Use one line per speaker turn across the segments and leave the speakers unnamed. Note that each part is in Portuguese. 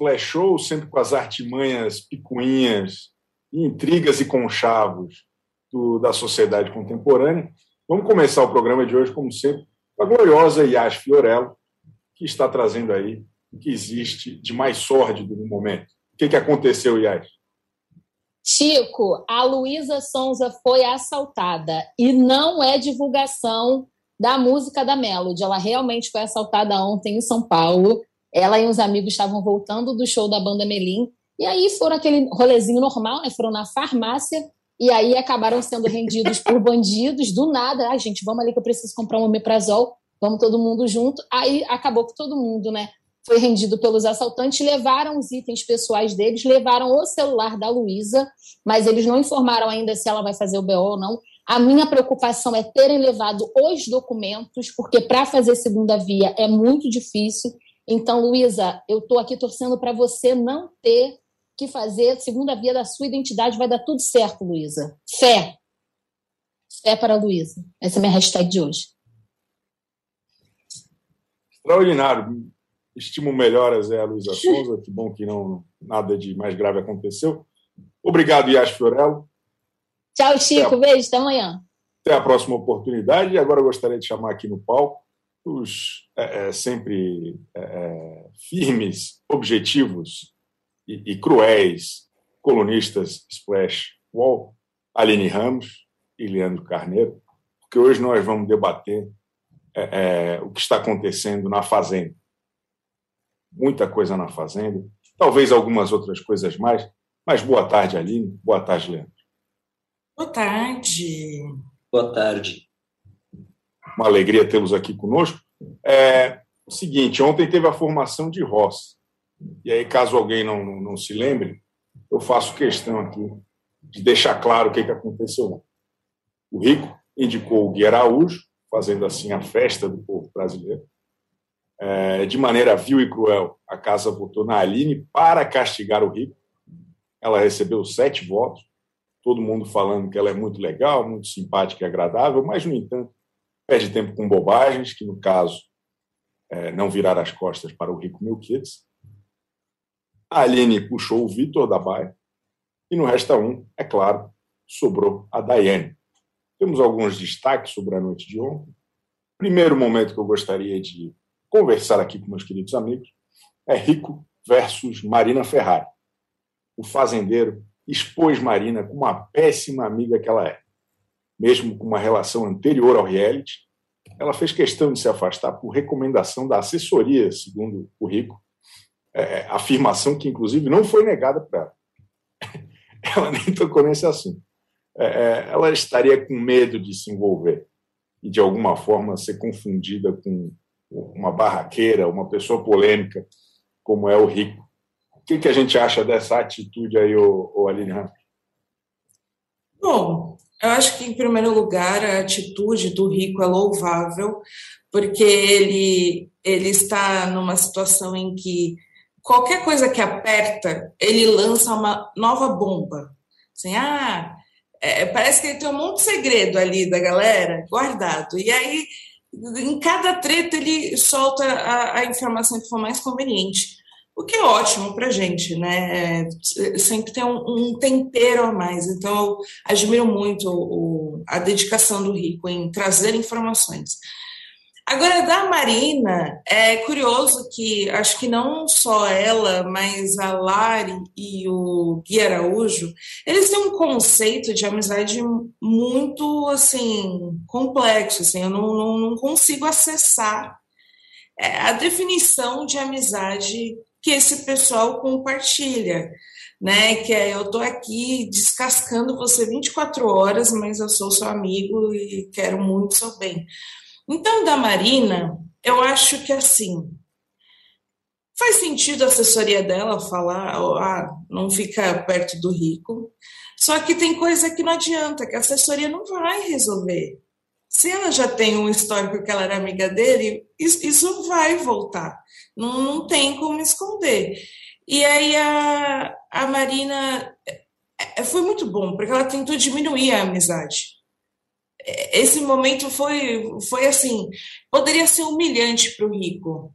flash show, sempre com as artimanhas, picuinhas, intrigas e conchavos do, da sociedade contemporânea. Vamos começar o programa de hoje, como sempre, com a gloriosa Yas Fiorello, que está trazendo aí o que existe de mais sórdido no momento. O que, que aconteceu, Yas?
Chico, a Luísa Sonza foi assaltada e não é divulgação da música da Melody. Ela realmente foi assaltada ontem em São Paulo. Ela e os amigos estavam voltando do show da banda Melim e aí foram aquele rolezinho normal, né? Foram na farmácia e aí acabaram sendo rendidos por bandidos do nada. Ai, gente, vamos ali que eu preciso comprar um omeprazol. Vamos todo mundo junto. Aí acabou que todo mundo, né? foi rendido pelos assaltantes, levaram os itens pessoais deles, levaram o celular da Luísa, mas eles não informaram ainda se ela vai fazer o BO ou não. A minha preocupação é terem levado os documentos, porque para fazer segunda via é muito difícil. Então, Luísa, eu estou aqui torcendo para você não ter que fazer segunda via da sua identidade. Vai dar tudo certo, Luísa. Fé. Fé para a Luísa. Essa é a minha hashtag de hoje.
Extraordinário estimo melhoras é a Luísa Souza, que bom que não nada de mais grave aconteceu. Obrigado, Yas Fiorello.
Tchau, Chico. Até Beijo, até amanhã.
Até a próxima oportunidade. E agora eu gostaria de chamar aqui no palco os é, é, sempre é, é firmes, objetivos e, e, cruéis colunistas Splash Wall, Aline Ramos e Leandro Carneiro, porque hoje nós vamos debater é, é, o que está acontecendo na Fazenda muita coisa na Fazenda, talvez algumas outras coisas mais. Mas boa tarde, Aline. Boa tarde, Leandro.
Boa tarde.
Boa tarde.
Uma alegria tê-los aqui conosco. É o seguinte, ontem teve a formação de Ross. E aí, caso alguém não, não, não se lembre, eu faço questão aqui de deixar claro o que, que aconteceu. O Rico indicou o Gui Araújo, fazendo assim a festa do povo brasileiro é, de maneira vil e cruel, a casa votou na Aline para castigar o Rico. Ela recebeu sete votos, todo mundo falando que ela é muito legal, muito simpática e agradável, mas, no entanto, perde tempo com bobagens, que, no caso, é, não virar as costas para o Rico Milquides. A Aline puxou o Vitor da Baia, e no Resta Um, é claro, sobrou a Daiane. Temos alguns destaques sobre a noite de ontem. Primeiro momento que eu gostaria de conversar aqui com meus queridos amigos é Rico versus Marina Ferrari. O fazendeiro expôs Marina como uma péssima amiga que ela é. Mesmo com uma relação anterior ao reality, ela fez questão de se afastar por recomendação da assessoria, segundo o Rico, é, afirmação que, inclusive, não foi negada para ela. Ela nem tocou nesse assunto. É, é, ela estaria com medo de se envolver e, de alguma forma, ser confundida com uma barraqueira, uma pessoa polêmica, como é o Rico. O que, que a gente acha dessa atitude aí, o, o Aline?
Bom, eu acho que, em primeiro lugar, a atitude do Rico é louvável, porque ele, ele está numa situação em que qualquer coisa que aperta, ele lança uma nova bomba. Assim, ah, é, parece que ele tem um monte de segredo ali da galera guardado. E aí em cada treta ele solta a, a informação que for mais conveniente, o que é ótimo para gente, né? É, sempre tem um, um, tempero a mais. Então, eu admiro muito o, a dedicação do Rico em trazer informações. Agora, da Marina, é curioso que acho que não só ela, mas a Lari e o Gui Araújo, eles têm um conceito de amizade muito, assim, complexo, assim, eu não, não, não consigo acessar é, a definição de amizade que esse pessoal compartilha, né? Que é eu tô aqui descascando você 24 horas, mas eu sou seu amigo e quero muito seu bem. Então, da Marina, eu acho que assim faz sentido a assessoria dela falar, ah, não fica perto do rico. Só que tem coisa que não adianta, que a assessoria não vai resolver. Se ela já tem um histórico que ela era amiga dele, isso vai voltar. Não, não tem como esconder. E aí a, a Marina é, é, foi muito bom, porque ela tentou diminuir a amizade esse momento foi, foi assim, poderia ser humilhante para o Rico,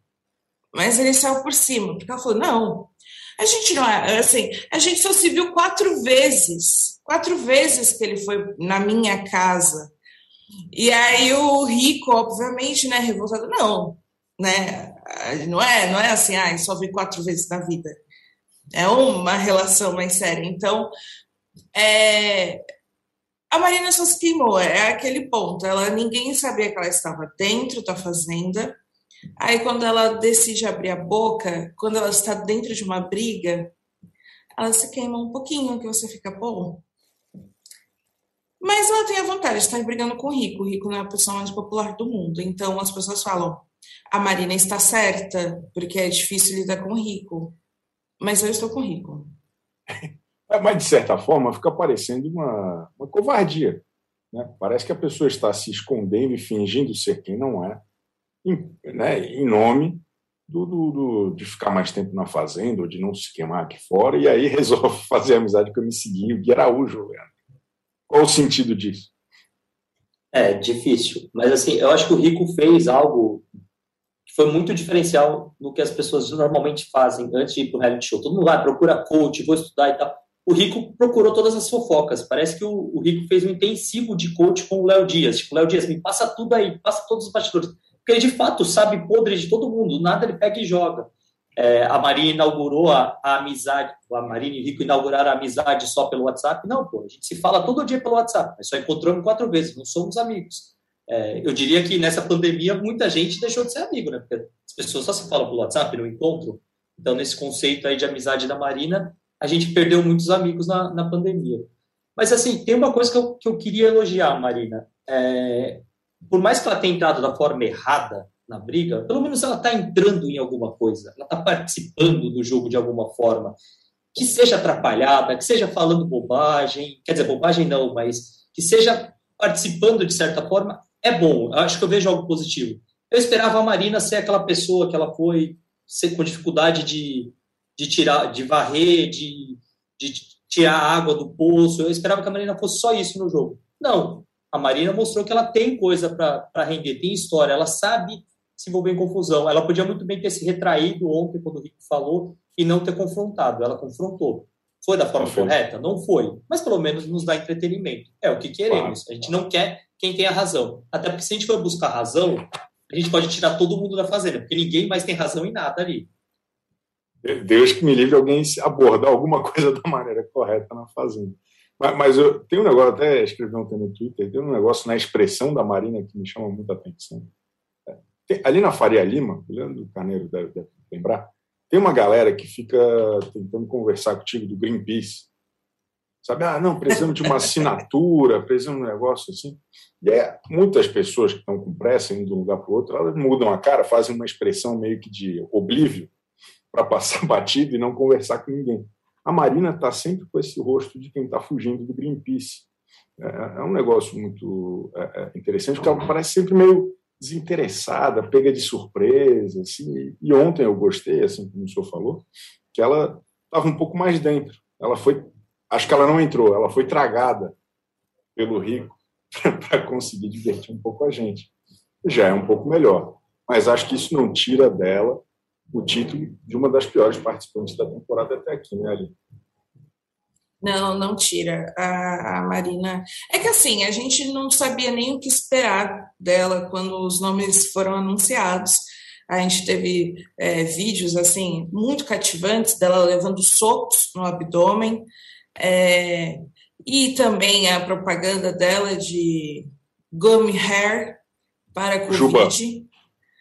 mas ele saiu por cima, porque ela falou, não, A gente não é assim, a gente só se viu quatro vezes, quatro vezes que ele foi na minha casa. E aí o rico, obviamente, né, revoltado, não, né? Não é, não é assim, ah, só vi quatro vezes na vida. É uma relação mais séria. Então, é, a Marina só se queimou, é aquele ponto. Ela ninguém sabia que ela estava dentro da fazenda. Aí quando ela decide abrir a boca, quando ela está dentro de uma briga, ela se queima um pouquinho, que você fica bom. Mas ela tem a vontade de estar brigando com o Rico. O Rico não é a pessoa mais popular do mundo. Então as pessoas falam: a Marina está certa, porque é difícil lidar com o Rico. Mas eu estou com o Rico.
É, mas, de certa forma, fica parecendo uma, uma covardia. Né? Parece que a pessoa está se escondendo e fingindo ser quem não é, em, né, em nome do, do, do, de ficar mais tempo na fazenda ou de não se queimar aqui fora, e aí resolve fazer amizade com o MC o Gui Araújo. Leandro. Qual o sentido disso?
É difícil, mas assim, eu acho que o Rico fez algo que foi muito diferencial no que as pessoas normalmente fazem antes de ir para o reality show. Todo mundo vai, procura coach, vou estudar e tal o Rico procurou todas as fofocas. Parece que o, o Rico fez um intensivo de coach com o Léo Dias. Tipo, Léo Dias, me passa tudo aí, passa todos os bastidores. Porque ele, de fato, sabe podre de todo mundo. Nada ele pega e joga. É, a Marina inaugurou a, a, amizade, a Marina e Rico inauguraram a amizade só pelo WhatsApp. Não, pô, a gente se fala todo dia pelo WhatsApp, mas só encontramos quatro vezes, não somos amigos. É, eu diria que nessa pandemia muita gente deixou de ser amigo, né? Porque as pessoas só se falam pelo WhatsApp, no encontro. Então, nesse conceito aí de amizade da Marina, a gente perdeu muitos amigos na, na pandemia. Mas, assim, tem uma coisa que eu, que eu queria elogiar, Marina. É, por mais que ela tenha entrado da forma errada na briga, pelo menos ela está entrando em alguma coisa, ela está participando do jogo de alguma forma. Que seja atrapalhada, que seja falando bobagem, quer dizer, bobagem não, mas que seja participando de certa forma, é bom. Eu acho que eu vejo algo positivo. Eu esperava a Marina ser aquela pessoa que ela foi, ser com dificuldade de de tirar, de varrer, de, de tirar a água do poço. Eu esperava que a Marina fosse só isso no jogo. Não. A Marina mostrou que ela tem coisa para render, tem história, ela sabe se envolver em confusão. Ela podia muito bem ter se retraído ontem, quando o Rico falou, e não ter confrontado. Ela confrontou. Foi da forma correta? Não foi. Mas pelo menos nos dá entretenimento. É o que queremos. A gente não quer quem tem a razão. Até porque se a gente for buscar razão, a gente pode tirar todo mundo da fazenda, porque ninguém mais tem razão em nada ali.
Deus que me livre alguém abordar alguma coisa da maneira correta na fazenda. Mas, mas eu tenho um negócio, até escrevi ontem no Twitter, tem um negócio na expressão da Marina que me chama muita atenção. Tem, ali na Faria Lima, o Leandro Carneiro deve, deve lembrar, tem uma galera que fica tentando conversar contigo do Greenpeace. Sabe, ah, não, precisamos de uma assinatura, precisamos de um negócio assim. E é, muitas pessoas que estão com pressa, indo de um lugar para o outro, elas mudam a cara, fazem uma expressão meio que de oblívio para passar batido e não conversar com ninguém. A Marina está sempre com esse rosto de quem está fugindo do Greenpeace. É, é um negócio muito é, é, interessante, porque ela parece sempre meio desinteressada, pega de surpresa. Assim, e ontem eu gostei, assim como o senhor falou, que ela estava um pouco mais dentro. Ela foi, acho que ela não entrou, ela foi tragada pelo rico para conseguir divertir um pouco a gente. Já é um pouco melhor, mas acho que isso não tira dela o título de uma das piores participantes da temporada até aqui, né, Ali?
Não, não tira. A, a, Marina. É que assim, a gente não sabia nem o que esperar dela quando os nomes foram anunciados. A gente teve é, vídeos assim muito cativantes dela levando socos no abdômen. É, e também a propaganda dela de gummy hair para Covid. Juba.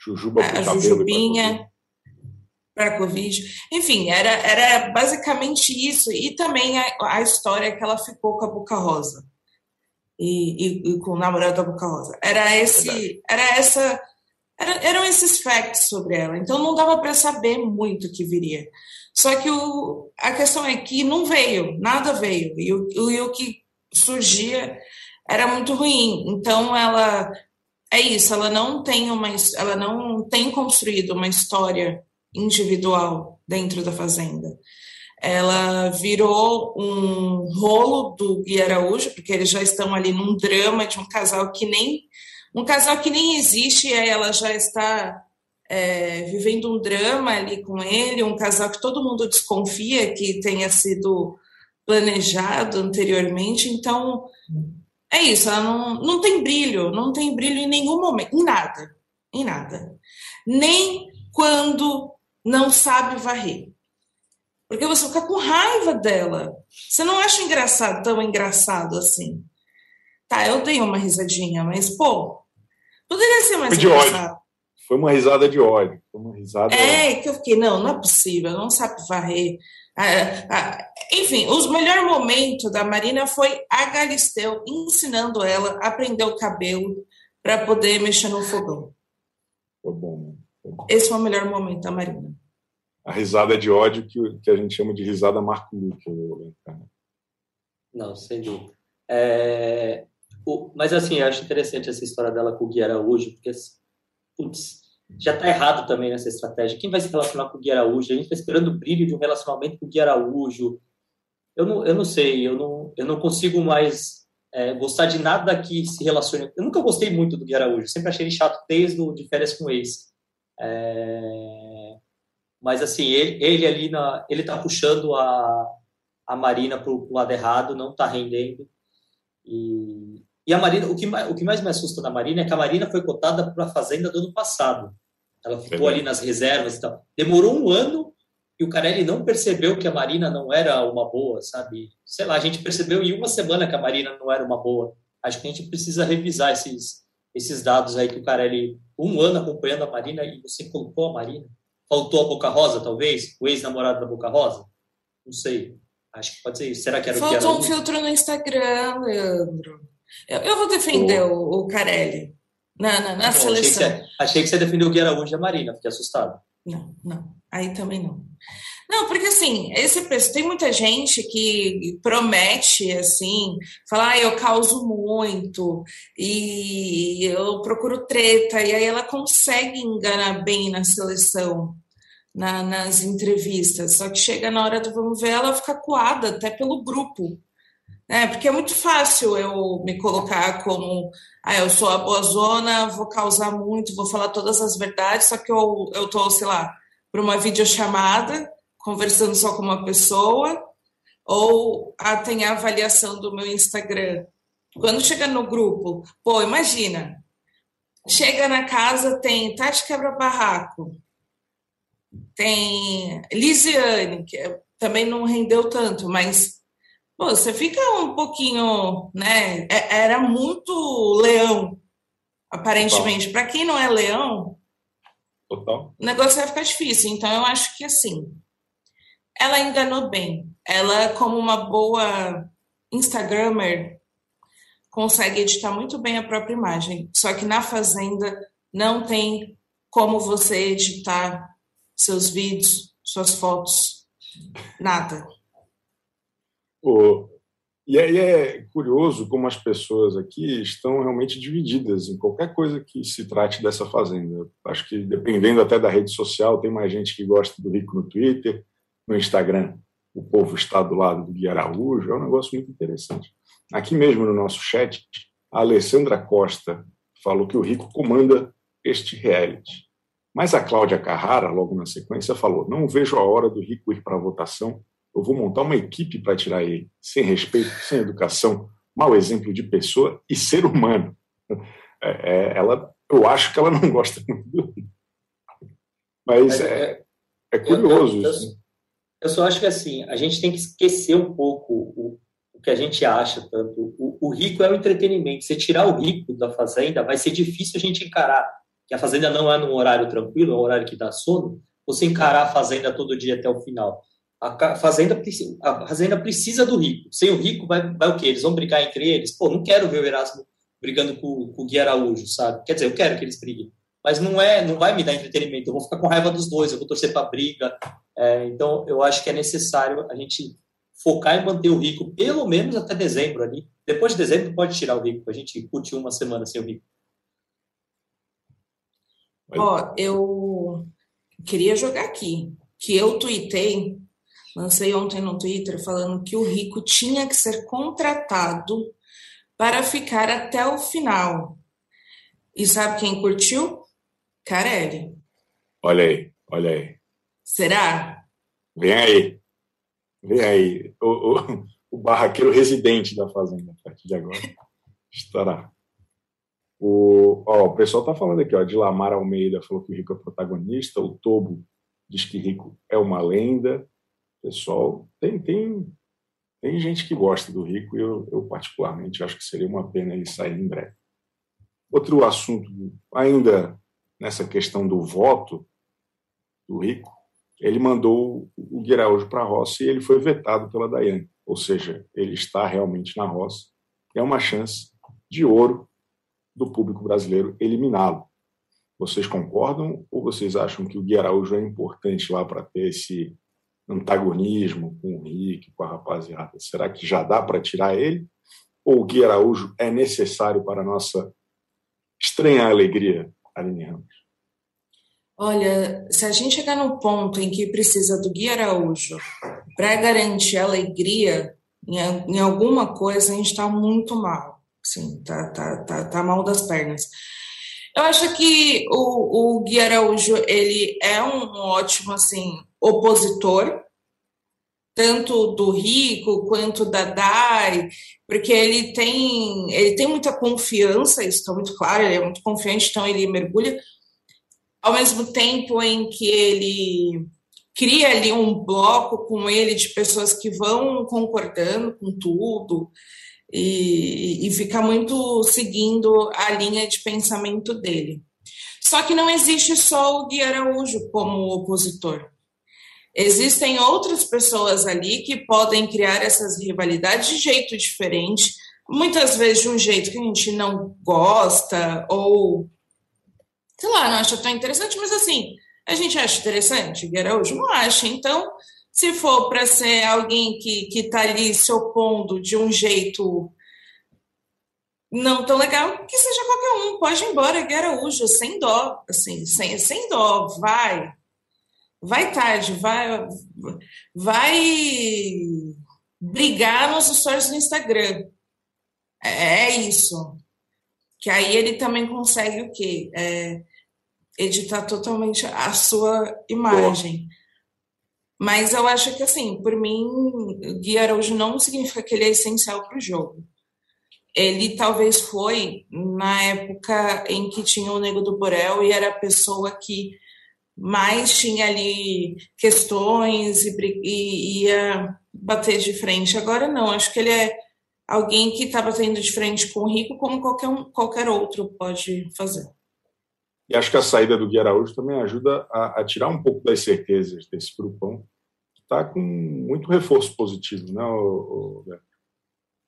Jujuba
a, a Jujubinha para a Covid. Enfim, era, era basicamente isso. E também a, a, história que ela ficou com a Boca Rosa. E, e, e com o namorado da Boca Rosa. Era esse. Era essa. Era, eram esses facts sobre ela. Então não dava para saber muito o que viria. Só que o, a questão é que não veio, nada veio. E o, e o que surgia era muito ruim. Então ela. É isso, ela não tem uma. Ela não tem construído uma história individual dentro da fazenda. Ela virou um rolo do Gui Araújo, porque eles já estão ali num drama de um casal que nem um casal que nem existe, e aí ela já está é, vivendo um drama ali com ele, um casal que todo mundo desconfia que tenha sido planejado anteriormente. Então, é isso, ela não, não tem brilho, não tem brilho em nenhum momento, em nada, em nada. Nem quando não sabe varrer. Porque você fica com raiva dela. Você não acha engraçado, tão engraçado assim. Tá, eu dei uma risadinha, mas, pô, poderia ser mais
Foi engraçado. Ódio. Foi uma risada de ódio. Foi uma risada.
É, que eu fiquei, não, não é possível, não sabe varrer. Ah, ah, enfim, o melhor momento da Marina foi a Galisteu ensinando ela a prender o cabelo para poder mexer no fogão.
Foi bom, foi bom.
Esse foi o melhor momento da Marina.
A risada de ódio que, que a gente chama de risada Marco Luque.
Não, sem dúvida. É, o, mas assim, eu acho interessante essa história dela com o Gui Araújo, porque, putz, já está errado também nessa estratégia. Quem vai se relacionar com o Gui Araújo? A gente está esperando o brilho de um relacionamento com o Gui Araújo. Eu não, eu não sei, eu não, eu não consigo mais é, gostar de nada que se relacione. Eu nunca gostei muito do Gui Araújo, sempre achei ele chato desde o de férias com ex. É, mas assim, ele, ele ali na, ele está puxando a, a Marina para o lado errado, não está rendendo. E, e a Marina, o que, mais, o que mais me assusta na Marina é que a Marina foi cotada para a Fazenda do ano passado. Ela ficou ali nas reservas e tal. Demorou um ano e o Carelli não percebeu que a Marina não era uma boa, sabe? Sei lá, a gente percebeu em uma semana que a Marina não era uma boa. Acho que a gente precisa revisar esses, esses dados aí que o Carelli, um ano acompanhando a Marina e você colocou a Marina. Faltou a Boca Rosa, talvez? O ex-namorado da Boca Rosa? Não sei. Acho que pode ser isso. Será que era
Faltou
o que
era um filtro no Instagram, Leandro. Eu, eu vou defender o, o Carelli na, na, na seleção.
Achei que, você, achei que, você, defendeu o Gui Araújo e a Marina, fiquei assustado.
Não, não. Aí também não. Não, porque assim, esse preço, tem muita gente que promete assim, falar, ah, eu causo muito e eu procuro treta, e aí ela consegue enganar bem na seleção, na, nas entrevistas. Só que chega na hora do vamos ver, ela fica coada até pelo grupo. É, porque é muito fácil eu me colocar como ah, eu sou a boa zona, vou causar muito, vou falar todas as verdades, só que eu, eu tô, sei lá, por uma videochamada, conversando só com uma pessoa, ou ah, tem a avaliação do meu Instagram. Quando chega no grupo, pô, imagina, chega na casa, tem Tati Quebra-Barraco, tem Lisiane, que também não rendeu tanto, mas Pô, você fica um pouquinho, né? É, era muito leão, aparentemente. Para quem não é leão,
Total.
o negócio vai ficar difícil. Então, eu acho que assim, ela enganou bem. Ela, como uma boa Instagrammer, consegue editar muito bem a própria imagem. Só que na Fazenda não tem como você editar seus vídeos, suas fotos, nada.
Oh, e aí é curioso como as pessoas aqui estão realmente divididas em qualquer coisa que se trate dessa fazenda. Acho que dependendo até da rede social, tem mais gente que gosta do Rico no Twitter, no Instagram. O povo está do lado do Gui Araújo, é um negócio muito interessante. Aqui mesmo no nosso chat, a Alessandra Costa falou que o Rico comanda este reality. Mas a Cláudia Carrara, logo na sequência, falou: não vejo a hora do Rico ir para a votação eu vou montar uma equipe para tirar ele, sem respeito, sem educação, mau exemplo de pessoa e ser humano. É, é, ela, eu acho que ela não gosta muito do Mas é, é curioso
eu, eu, isso. Eu só acho que assim, a gente tem que esquecer um pouco o, o que a gente acha tanto. O, o rico é o entretenimento. Se tirar o rico da fazenda, vai ser difícil a gente encarar que a fazenda não é num horário tranquilo, é um horário que dá sono, você encarar a fazenda todo dia até o final. A fazenda, a fazenda precisa do rico. Sem o rico, vai, vai o quê? Eles vão brigar entre eles? Pô, não quero ver o Erasmo brigando com, com o Gui Araújo, sabe? Quer dizer, eu quero que eles briguem. Mas não é, não vai me dar entretenimento. Eu vou ficar com raiva dos dois, eu vou torcer para briga. É, então, eu acho que é necessário a gente focar em manter o rico pelo menos até dezembro ali. Depois de dezembro, pode tirar o rico. A gente curte uma semana sem o rico.
Ó, oh, eu queria jogar aqui que eu tuitei Lancei ontem no Twitter falando que o rico tinha que ser contratado para ficar até o final. E sabe quem curtiu? Carelli.
Olha aí, olha aí.
Será?
Vem aí. Vem aí. O, o, o barraqueiro residente da fazenda, a partir de agora. Estará. O, ó, o pessoal está falando aqui, ó, de Lamar Almeida falou que o Rico é protagonista, o Tobo diz que Rico é uma lenda. Pessoal, tem, tem, tem gente que gosta do Rico e eu, eu, particularmente, acho que seria uma pena ele sair em breve. Outro assunto, ainda nessa questão do voto do Rico, ele mandou o Guiraújo para a roça e ele foi vetado pela Daiane. Ou seja, ele está realmente na roça. É uma chance de ouro do público brasileiro eliminá-lo. Vocês concordam ou vocês acham que o Gui Araújo é importante lá para ter esse antagonismo com o Rick, com a rapaziada? Será que já dá para tirar ele? Ou o Gui Araújo é necessário para a nossa estranha alegria, Aline Ramos?
Olha, se a gente chegar no ponto em que precisa do Gui Araújo para garantir alegria em, em, alguma coisa, a gente está muito mal. Sim, tá, tá, tá, tá mal das pernas. Eu acho que o, o Gui Araújo ele é um ótimo assim opositor, tanto do Rico quanto da Dai, porque ele tem ele tem muita confiança, isso está muito claro, ele é muito confiante, então ele mergulha, ao mesmo tempo em que ele cria ali um bloco com ele de pessoas que vão concordando com tudo e, e fica muito seguindo a linha de pensamento dele. Só que não existe só o Gui Araújo como opositor. Existem outras pessoas ali que podem criar essas rivalidades de jeito diferente, muitas vezes de um jeito que a gente não gosta, ou sei lá, não acha tão interessante, mas assim, a gente acha interessante, Gui Araújo não acha. Então, se for para ser alguém que está ali se opondo de um jeito não tão legal, que seja qualquer um, pode ir embora, Gui Araújo, sem dó, assim, sem, sem dó, vai. Vai tarde, vai, vai brigar nos stories do Instagram. É, é isso. Que aí ele também consegue o quê? É, editar totalmente a sua imagem. Mas eu acho que, assim, por mim, Gui Araújo não significa que ele é essencial para o jogo. Ele talvez foi na época em que tinha o Nego do Borel e era a pessoa que mais tinha ali questões e, e ia bater de frente. Agora não, acho que ele é alguém que está batendo de frente com o Rico como qualquer, um, qualquer outro pode fazer.
E acho que a saída do Gui Araújo também ajuda a, a tirar um pouco das certezas desse grupão, que está com muito reforço positivo, né, o, o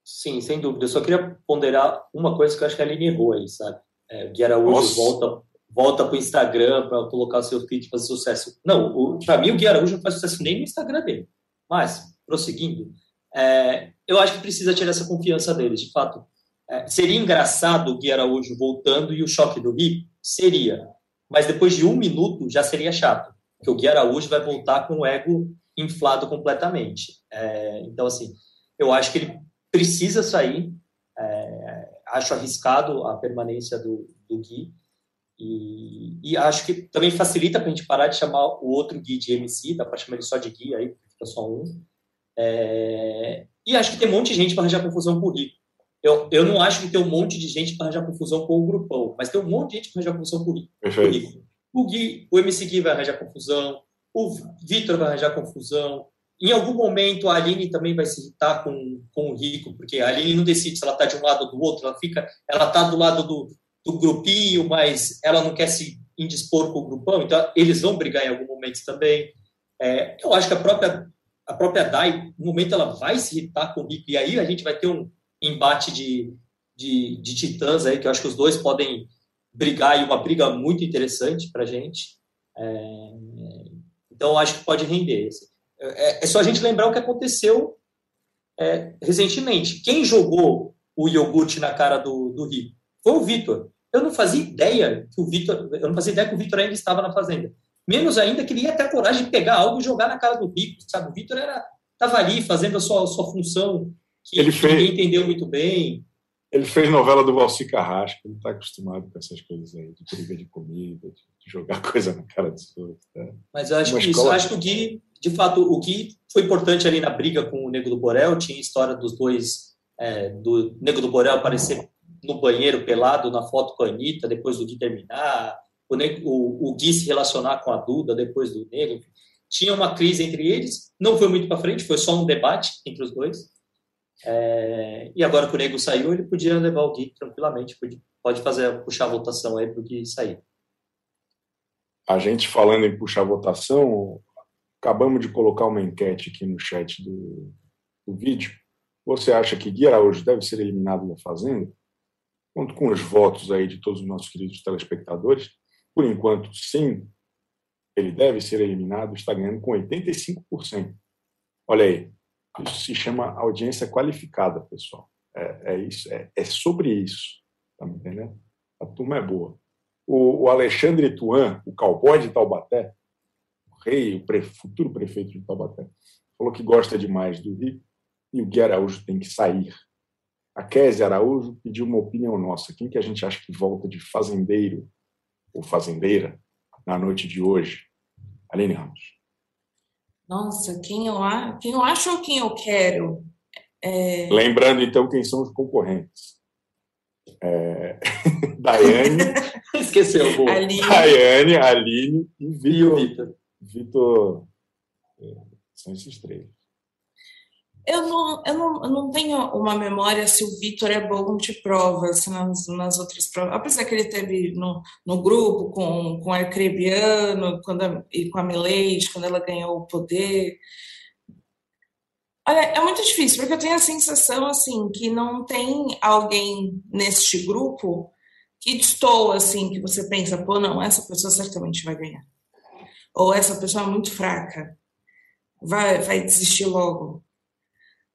Sim, sem dúvida. Eu só queria ponderar uma coisa que eu acho que a Aline errou aí, sabe? É, o Gui Araújo Nossa. volta, volta para o Instagram para colocar o seu feed fazer sucesso. Não, para mim o Gui Araújo não faz sucesso nem no Instagram dele. Mas, prosseguindo, é, eu acho que precisa tirar essa confiança dele, de fato. É, seria engraçado o Gui Araújo voltando e o choque do Rio? Seria. Mas depois de um minuto já seria chato, porque o Gui Araújo vai voltar com o ego inflado completamente. É, então, assim, eu acho que ele precisa sair. É, acho arriscado a permanência do, do Gui. E, e, acho que também facilita para a gente parar de chamar o outro Gui de MC, dá para chamar ele só de Gui, aí fica só um. É, e acho que tem um monte de gente para arranjar confusão com o Rico. Eu, eu não acho que tem um monte de gente para arranjar confusão com o grupão, mas tem um monte de gente para arranjar confusão com o Rico. O, Gui, o MC Gui vai arranjar confusão, o Vitor vai arranjar confusão. Em algum momento a Aline também vai se irritar com, com o Rico, porque a Aline não decide se ela está de um lado ou do outro, ela fica, ela está do lado do, do grupinho, mas ela não quer se indispor com o grupão, então eles vão brigar em algum momento também. É, eu acho que a própria a própria Dai, no momento ela vai se irritar com o Rico, e aí a gente vai ter um, embate de, de, de titãs aí, que eu acho que os dois podem brigar e uma briga muito interessante para a gente. É, então, acho que pode render. Assim. É, é, só a gente lembrar o que aconteceu é, recentemente. Quem jogou o iogurte na cara do, do Rio foi o Vitor. Eu não fazia ideia que o Vitor, eu não fazia ideia que o Vitor ainda estava na fazenda. Menos ainda que ele ia ter a coragem de pegar algo e jogar na cara do Rico, sabe? O Vitor era estava ali fazendo a sua, a sua função que ele fez, ninguém entendeu muito bem.
Ele fez novela do Valci Carrasco, ele está acostumado com essas coisas aí, de briga de comida, de jogar coisa na cara dos outros. Tá?
Mas eu acho que isso, acho que o Gui, de fato, o Gui foi importante ali na briga com o Nego do Borel, tinha a história dos dois, é, do Nego do Borel aparecer no banheiro pelado na foto com a Anitta, depois do Gui terminar, o, o, o Gui se relacionar com a Duda depois do Nego, tinha uma crise entre eles, não foi muito para frente, foi só um debate entre os dois. É, e agora que o Nego saiu, ele podia levar o Gui tranquilamente, pode, pode fazer puxar a votação aí para o Gui sair.
A gente falando em puxar a votação, acabamos de colocar uma enquete aqui no chat do, do vídeo. Você acha que Gui Araújo deve ser eliminado da Fazenda? Conto com os votos aí de todos os nossos queridos telespectadores. Por enquanto, sim, ele deve ser eliminado, está ganhando com 85%. Olha aí, isso se chama audiência qualificada, pessoal. É, é isso, é, é, sobre isso. Tá me entendendo? A turma é boa. O, o Alexandre Tuan, o cowboy de Taubaté, o rei, o pre, futuro prefeito de Taubaté, falou que gosta demais do Rio e o Gui Araújo tem que sair. A Kézia Araújo pediu uma opinião nossa. Quem que a gente acha que volta de fazendeiro ou fazendeira na noite de hoje? Aline Ramos.
Nossa, quem eu, quem eu acho ou quem eu quero?
É... Lembrando, então, quem são os concorrentes. É... Daiane.
Esqueceu.
Aline. Daiane, Aline e Vitor. Vitor. É, são esses três.
Eu não, eu não, eu não tenho uma memória se o Vitor é bom de provas nas, nas outras provas. Apesar que ele teve no, no grupo com, com a Arcrebiano quando a, e com a Milady, quando ela ganhou o poder. Olha, é muito difícil, porque eu tenho a sensação assim que não tem alguém neste grupo que destoa, assim, que você pensa, pô, não, essa pessoa certamente vai ganhar. Ou essa pessoa é muito fraca, vai, vai desistir logo.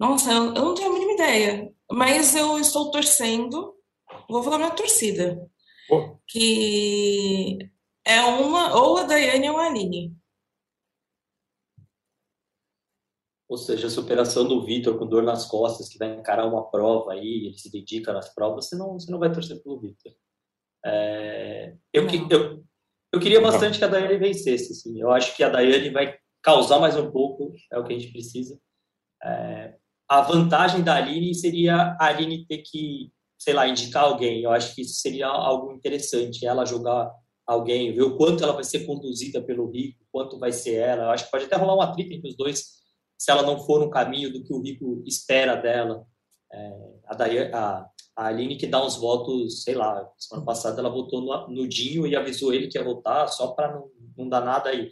Nossa, eu, eu não tenho a mínima ideia. Mas eu estou torcendo, vou falar minha torcida, oh. que é uma, ou a Daiane ou a Aline.
Ou seja, a superação do Vitor com dor nas costas, que vai encarar uma prova aí, ele se dedica nas provas, você não, você não vai torcer pelo Vitor. É, eu, eu, eu queria bastante que a Daiane vencesse. Assim. Eu acho que a Daiane vai causar mais um pouco, é o que a gente precisa. É, a vantagem da Aline seria a Aline ter que, sei lá, indicar alguém. Eu acho que isso seria algo interessante, ela jogar alguém, ver o quanto ela vai ser conduzida pelo Rico, quanto vai ser ela. Eu acho que pode até rolar uma atrito entre os dois, se ela não for no caminho do que o Rico espera dela. É, a, Daiane, a, a Aline que dá uns votos, sei lá, semana passada ela votou no, no Dinho e avisou ele que ia votar só para não, não dar nada e,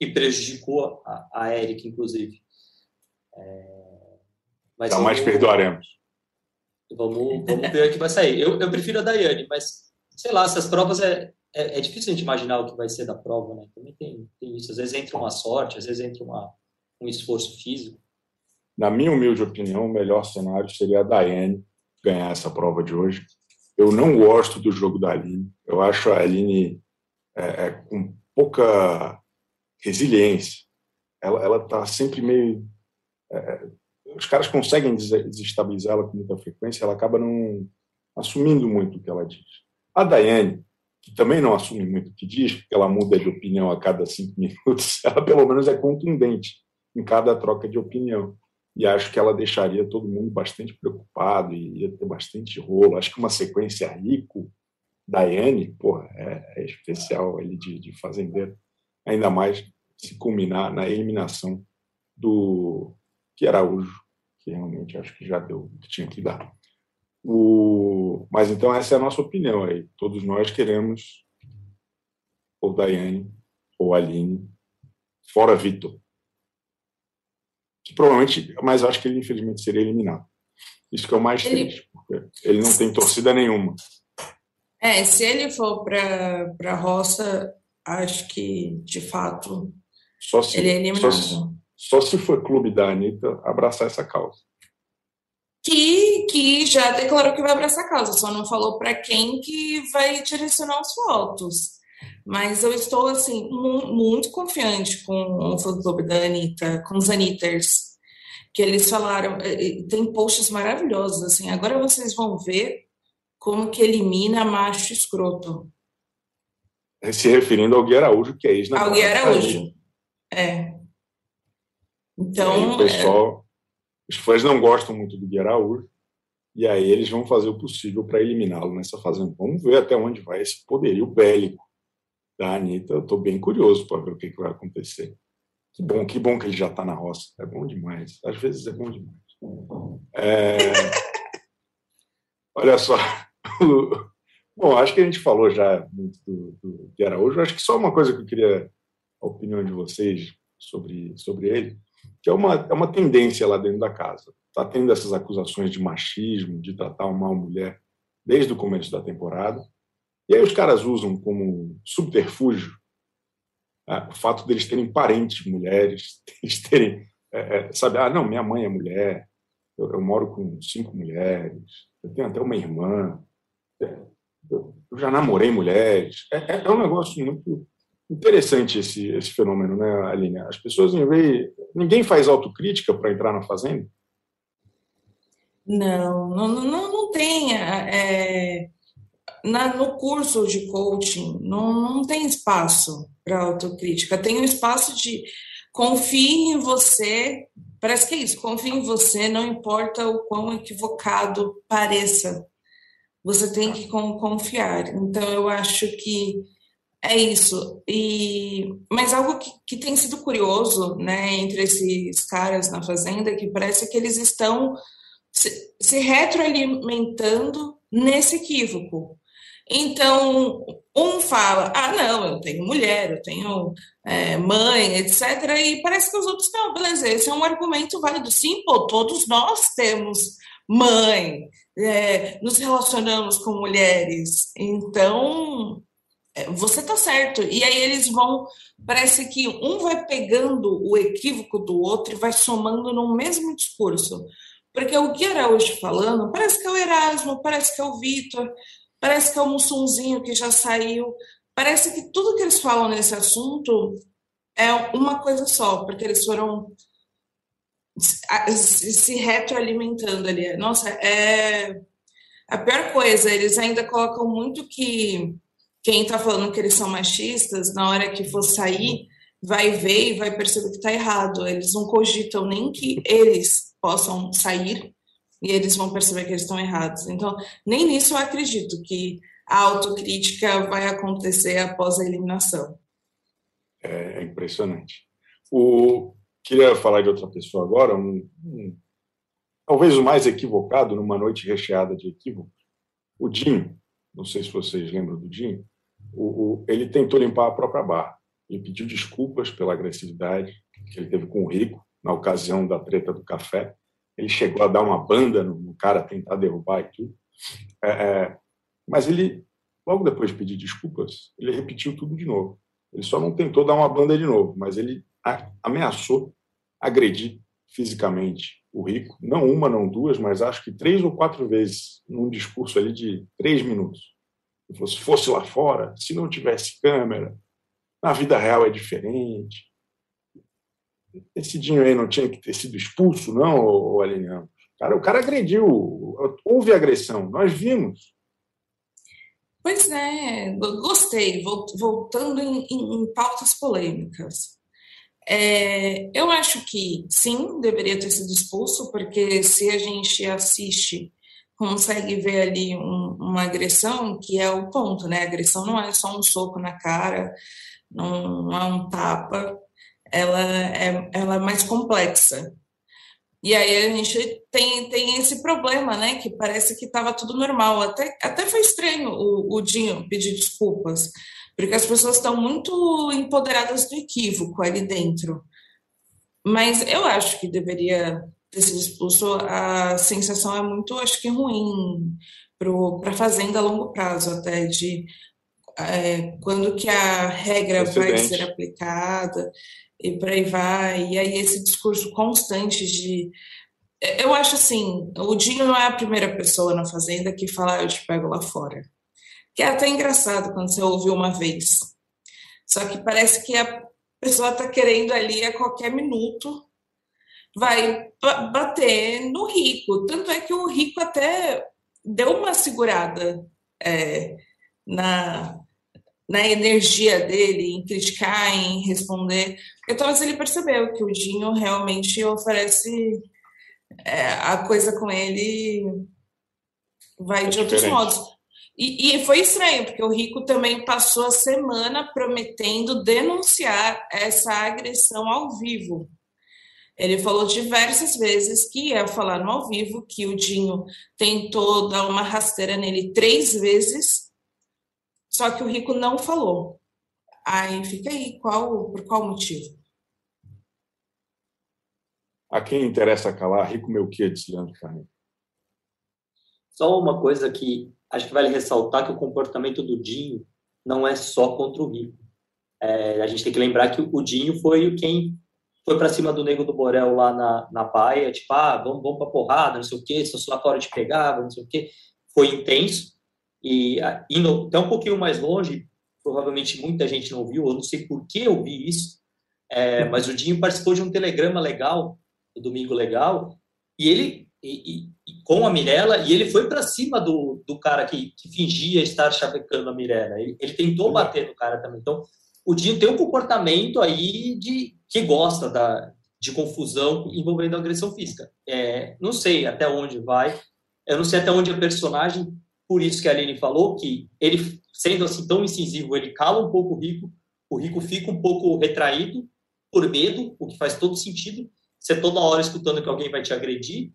e prejudicou a, a Erika, inclusive. É,
mas Jamais vamos, perdoaremos.
Vamos, vamos ver o que vai sair. Eu, eu prefiro a Daiane, mas sei lá, essas provas é, é, é, difícil a gente imaginar o que vai ser da prova, né? Também tem, tem isso. Às vezes entra uma sorte, às vezes entra uma, um esforço físico.
Na minha humilde opinião, o melhor cenário seria a Daiane ganhar essa prova de hoje. Eu não gosto do jogo da Aline. Eu acho a Aline é, é, com pouca resiliência. Ela está sempre meio é, os caras conseguem desestabilizá-la com muita frequência, ela acaba não assumindo muito o que ela diz. A Daiane, que também não assume muito o que diz, porque ela muda de opinião a cada cinco minutos, ela pelo menos é contundente em cada troca de opinião. E acho que ela deixaria todo mundo bastante preocupado e ia ter bastante rolo. Acho que uma sequência rico, Daiane, porra, é, é especial ele de, de fazendeiro. Ainda mais se culminar na eliminação do que Araújo, que realmente acho que já deu o que tinha que dar. O... Mas então essa é a nossa opinião aí. Todos nós queremos ou Daiane ou Aline, fora Vitor. Que provavelmente, mas acho que ele infelizmente seria eliminado. Isso que é o mais ele... triste, porque ele não tem torcida nenhuma.
É, se ele for para a roça, acho que de fato
só se,
ele é eliminado.
Só se, só se for clube da Anitta abraçar essa causa.
Que, que já declarou que vai abraçar a causa, só não falou para quem que vai direcionar os votos. Mas eu estou, assim, mu muito confiante com o fã-clube da Anitta, com os Anitters, que eles falaram, tem posts maravilhosos, assim, agora vocês vão ver como que elimina macho escroto.
Se referindo ao Gui Araújo, que é ex
Ao Gui Araújo. É. Então.
O pessoal, é... os fãs não gostam muito do Gui Araújo, e aí eles vão fazer o possível para eliminá-lo nessa fazenda. Vamos ver até onde vai esse poderio bélico da Anitta. Eu estou bem curioso para ver o que, que, vai acontecer. Que bom, que bom que ele já está na roça. É bom demais. Às vezes é bom demais. É... Olha só. Bom, acho que a gente falou já muito do, do Araújo. Acho que só uma coisa que eu queria a opinião de vocês sobre, sobre ele, que é uma, é uma tendência lá dentro da casa. Está tendo essas acusações de machismo, de tratar mal a mulher desde o começo da temporada. E aí os caras usam como subterfúgio ah, o fato deles terem parentes mulheres, eles terem, é, é, sabe, ah, não, minha mãe é mulher, eu, eu, moro com cinco mulheres, eu tenho até uma irmã, é, eu, eu já namorei mulheres. É, é, é, um negócio muito interessante esse, esse fenômeno, né, Aline? As pessoas, em vez. Ninguém faz autocrítica para entrar na fazenda?
Não, não, não, não tem. É, na, no curso de coaching, não, não tem espaço para autocrítica. Tem um espaço de confie em você. Parece que é isso, confie em você, não importa o quão equivocado pareça. Você tem que confiar. Então, eu acho que é isso. E, mas algo que, que tem sido curioso né, entre esses caras na Fazenda, que parece que eles estão se, se retroalimentando nesse equívoco. Então, um fala, ah, não, eu tenho mulher, eu tenho é, mãe, etc. E parece que os outros, não, beleza, esse é um argumento válido. Sim, pô, todos nós temos mãe, é, nos relacionamos com mulheres. Então, é, você tá certo. E aí eles vão, parece que um vai pegando o equívoco do outro e vai somando no mesmo discurso. Porque o Gui Araújo falando, parece que é o Erasmo, parece que é o Vitor, parece que é o Mussunzinho que já saiu. Parece que tudo que eles falam nesse assunto é uma coisa só, porque eles foram se retroalimentando ali. Nossa, é a pior coisa, eles ainda colocam muito que quem está falando que eles são machistas, na hora que for sair, vai ver e vai perceber que está errado. Eles não cogitam nem que eles possam sair e eles vão perceber que eles estão errados. Então, nem nisso eu acredito que a autocrítica vai acontecer após a eliminação.
É, é impressionante. O, queria falar de outra pessoa agora, um, um, talvez o mais equivocado numa noite recheada de equívocos, o Dinho. Não sei se vocês lembram do Dinho. O, o, ele tentou limpar a própria barra. Ele pediu desculpas pela agressividade que ele teve com o Rico na ocasião da treta do café ele chegou a dar uma banda no, no cara, tentar derrubar e tudo. É, é, mas ele, logo depois de pedir desculpas, ele repetiu tudo de novo. Ele só não tentou dar uma banda de novo, mas ele a, ameaçou agredir fisicamente o rico, não uma, não duas, mas acho que três ou quatro vezes num discurso ali de três minutos. Se fosse lá fora, se não tivesse câmera, na vida real é diferente esse Dinho aí não tinha que ter sido expulso, não, Aline Cara, o cara agrediu, houve agressão, nós vimos.
Pois é, gostei, voltando em, em, em pautas polêmicas. É, eu acho que sim, deveria ter sido expulso, porque se a gente assiste, consegue ver ali um, uma agressão, que é o ponto, né? A agressão não é só um soco na cara, não é um tapa, ela é, ela é mais complexa. E aí a gente tem, tem esse problema, né? Que parece que estava tudo normal. Até, até foi estranho o, o Dinho pedir desculpas, porque as pessoas estão muito empoderadas do equívoco ali dentro. Mas eu acho que deveria ter sido expulso. A sensação é muito, acho que ruim para a fazenda a longo prazo, até de é, quando que a regra vai ser aplicada e por aí vai. E aí esse discurso constante de. Eu acho assim, o Dinho não é a primeira pessoa na Fazenda que fala, ah, eu te pego lá fora. Que é até engraçado quando você ouve uma vez. Só que parece que a pessoa está querendo ali a qualquer minuto vai bater no rico. Tanto é que o rico até deu uma segurada é, na, na energia dele, em criticar, em responder. Porque talvez ele percebeu que o Dinho realmente oferece é, a coisa com ele vai é de outros modos. E, e, foi estranho, porque o Rico também passou a semana prometendo denunciar essa agressão ao vivo. Ele falou diversas vezes que ia falar no ao vivo, que o Dinho tentou dar uma rasteira nele três vezes, só que o Rico não falou. Aí fica aí, qual, por qual motivo?
A quem interessa calar, Rico Melquiades, Leandro Carneiro.
Só uma coisa que acho que vale ressaltar que o comportamento do Dinho não é só contra o Rico. É, a gente tem que lembrar que o Dinho foi quem foi para cima do Nego do Borel lá na, na Baia, tipo, ah, vamos, vamos pra porrada, não sei o quê, se eu lá fora te pegava, não sei o quê. Foi intenso. E ah, indo até um pouquinho mais longe, provavelmente muita gente não viu, eu não sei por que eu vi isso, é, mas o Dinho participou de um telegrama legal, o Domingo Legal, e ele, e, e, com a Mirella, e ele foi para cima do, do cara que, que fingia estar chavecando a Mirella. Ele, ele tentou bater no cara também. Então, o Dinho tem um comportamento aí de que gosta da, de confusão envolvendo agressão física. É, não sei até onde vai, eu não sei até onde é personagem, por isso que a Aline falou que ele, sendo assim tão incisivo, ele cala um pouco o Rico, o Rico fica um pouco retraído por medo, o que faz todo sentido, você toda hora escutando que alguém vai te agredir,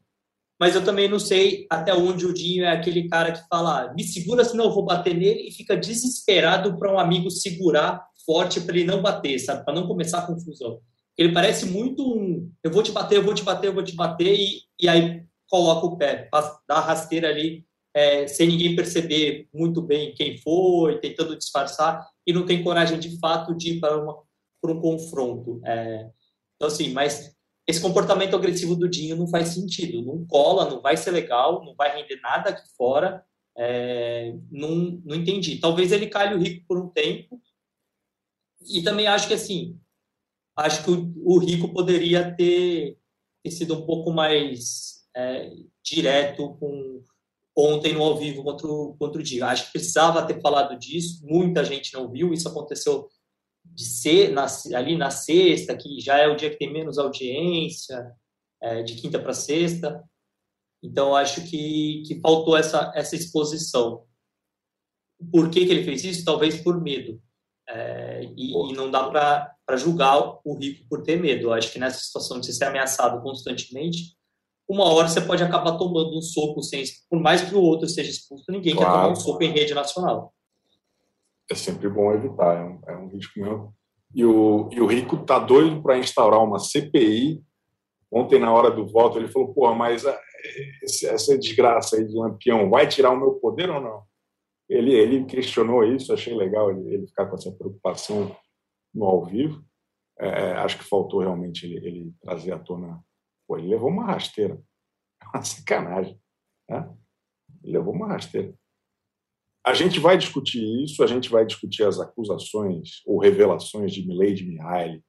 mas eu também não sei até onde o Dinho é aquele cara que fala, ah, me segura senão eu vou bater nele e fica desesperado para um amigo segurar forte para ele não bater, sabe? Para não começar a confusão. Ele parece muito um, eu vou te bater, eu vou te bater, eu vou te bater, e, e aí coloca o pé, dá a rasteira ali, é, sem ninguém perceber muito bem quem foi, tentando disfarçar, e não tem coragem de fato de ir para, uma, para um confronto. É, então, assim, mas esse comportamento agressivo do Dinho não faz sentido, não cola, não vai ser legal, não vai render nada aqui fora, é, não, não entendi. Talvez ele calhe o rico por um tempo, e também acho que assim, acho que o, o Rico poderia ter, ter, sido um pouco mais é, direto com ontem no ao vivo contra o, contra o dia. Acho que precisava ter falado disso, muita gente não viu, isso aconteceu de ser na, ali na sexta, que já é o dia que tem menos audiência, é, de quinta para sexta. Então, acho que, que faltou essa, essa exposição. Por que, que ele fez isso? Talvez por medo. É, e, e, não dá para julgar o rico por ter medo. Eu acho que nessa situação de ser ameaçado constantemente, uma hora você pode acabar tomando um soco sem, por mais que o outro seja expulso, ninguém claro, quer tomar um soco em rede nacional.
É sempre bom evitar, é um, é um risco mesmo. E o, e o Rico tá doido para instaurar uma CPI. Ontem, na hora do voto, ele falou: porra, mas ah, essa desgraça aí de Lampião vai tirar o meu poder ou não? Ele, ele questionou isso, achei legal ele, ele ficar com essa preocupação no ao vivo. É, acho que faltou realmente ele, ele, trazer à tona. Pô, ele levou uma rasteira. É uma sacanagem. Né? Ele levou uma rasteira. A gente vai discutir isso, a gente vai discutir as acusações ou revelações de Milady Mihaly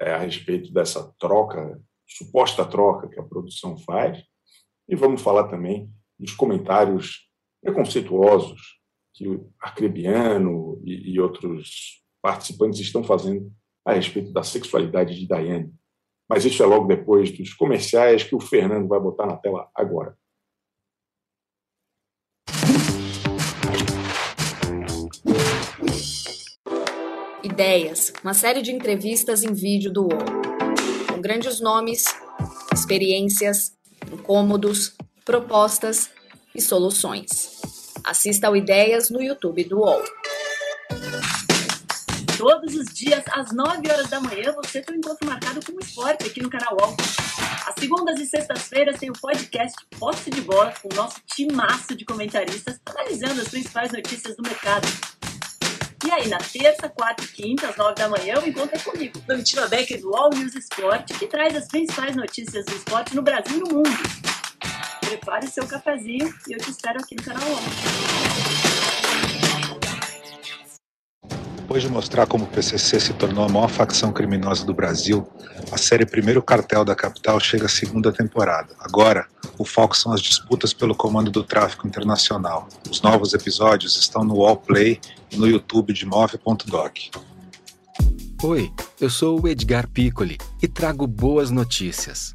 é, a respeito dessa troca, suposta troca que a produção faz, e vamos falar também dos comentários preconceituosos que o Arcrebiano e, e outros participantes estão fazendo a respeito da sexualidade de Daiane. Mas isso é logo depois dos comerciais que o Fernando vai botar na tela agora.
Ideias, uma série de entrevistas em vídeo do UOL, com grandes nomes, experiências, incômodos, propostas e soluções. Assista ao Ideias no YouTube do UOL.
Todos os dias, às 9 horas da manhã, você tem um encontro marcado com o esporte aqui no canal UOL. Às segundas e sextas-feiras tem o podcast Posse de Bola com o nosso timaço de comentaristas analisando as principais notícias do mercado. E aí, na terça, quarta e quinta, às nove da manhã, o encontro é comigo, Domitila Becker do All News Esporte, que traz as principais notícias do esporte no Brasil e no mundo. Prepare seu cafezinho e eu te espero aqui no canal 11.
Depois de mostrar como o PCC se tornou a maior facção criminosa do Brasil, a série Primeiro Cartel da Capital chega à segunda temporada. Agora, o foco são as disputas pelo comando do tráfico internacional. Os novos episódios estão no Wallplay e no YouTube de Move.doc.
Oi, eu sou o Edgar Piccoli e trago boas notícias.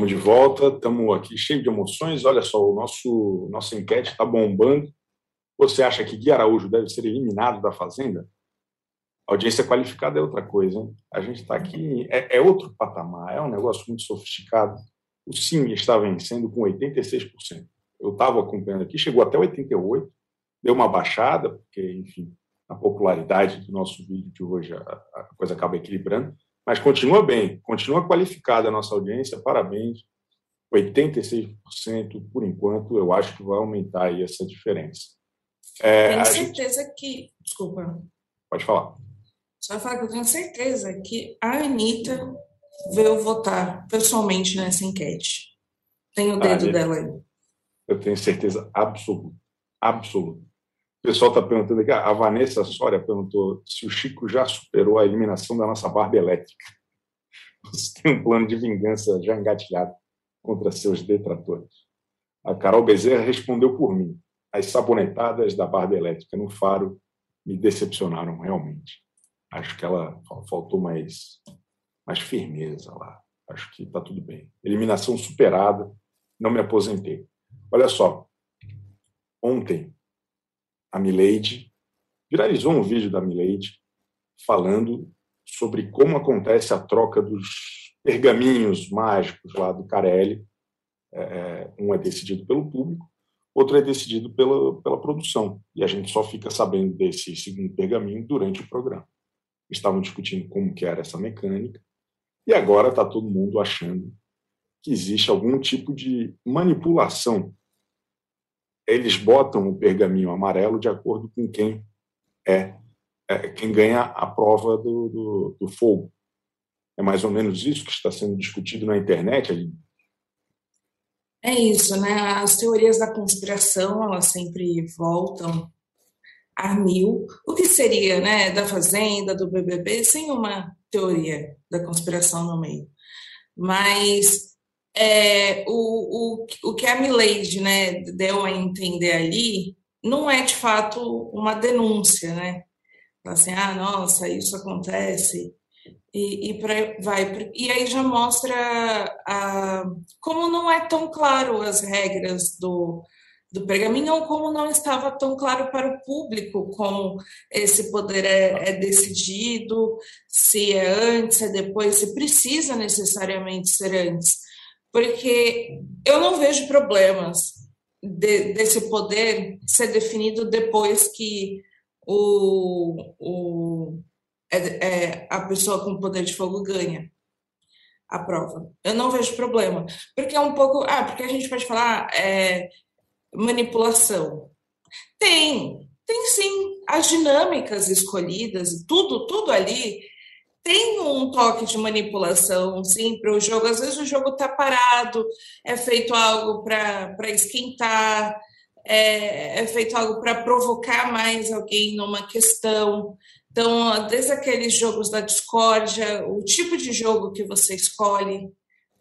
Estamos de volta, estamos aqui cheio de emoções. Olha só, o nosso nossa enquete está bombando. Você acha que Gui Araújo deve ser eliminado da Fazenda? audiência qualificada é outra coisa. Hein? A gente está aqui, é, é, outro patamar, é um negócio muito sofisticado. O Sim está vencendo com 86%. Eu estava acompanhando aqui, chegou até 88%, deu uma baixada, porque, enfim, a popularidade do nosso vídeo de hoje, a, a coisa acaba equilibrando, mas continua bem, continua qualificada a nossa audiência, parabéns. 86% por enquanto, eu acho que vai aumentar aí essa diferença.
É, tenho certeza gente... que. Desculpa.
Pode falar.
Só falar que eu tenho certeza que a Anitta veio votar pessoalmente nessa enquete. Tem o dedo ah, dela aí.
Eu tenho certeza absoluta. Absoluta. O pessoal está perguntando aqui, a Vanessa Soria perguntou se o Chico já superou a eliminação da nossa barba elétrica. Você tem um plano de vingança já engatilhado contra seus detratores. A Carol Bezerra respondeu por mim as sabonetadas da barba elétrica no Faro me decepcionaram realmente. Acho que ela faltou mais, mais firmeza lá. Acho que está tudo bem. Eliminação superada, não me aposentei. Olha só, ontem a Milady viralizou um vídeo da Milady falando sobre como acontece a troca dos pergaminhos mágicos lá do Carelli. É, é um é decidido pelo público outro é decidido pela, pela produção. E a gente só fica sabendo desse segundo pergaminho durante o programa. Estavam discutindo como que era essa mecânica, e agora está todo mundo achando que existe algum tipo de manipulação. Eles botam o pergaminho amarelo de acordo com quem é, é quem ganha a prova do, do, do fogo. É mais ou menos isso que está sendo discutido na internet,
é isso, né? As teorias da conspiração, elas sempre voltam a mil. O que seria, né, da Fazenda, do BBB, sem uma teoria da conspiração no meio? Mas é, o, o, o que a Milady, né, deu a entender ali não é, de fato, uma denúncia, né? Assim, ah, nossa, isso acontece e, e pra, vai e aí já mostra a, como não é tão claro as regras do, do pergaminho ou como não estava tão claro para o público como esse poder é, é decidido, se é antes, é depois, se precisa necessariamente ser antes, porque eu não vejo problemas de, desse poder ser definido depois que o, o é, é, a pessoa com poder de fogo ganha a prova. Eu não vejo problema. Porque é um pouco. Ah, porque a gente pode falar é, manipulação. Tem, tem sim. As dinâmicas escolhidas, tudo, tudo ali tem um toque de manipulação, sim, para o jogo. Às vezes o jogo está parado, é feito algo para esquentar, é, é feito algo para provocar mais alguém numa questão. Então, desde aqueles jogos da discórdia, o tipo de jogo que você escolhe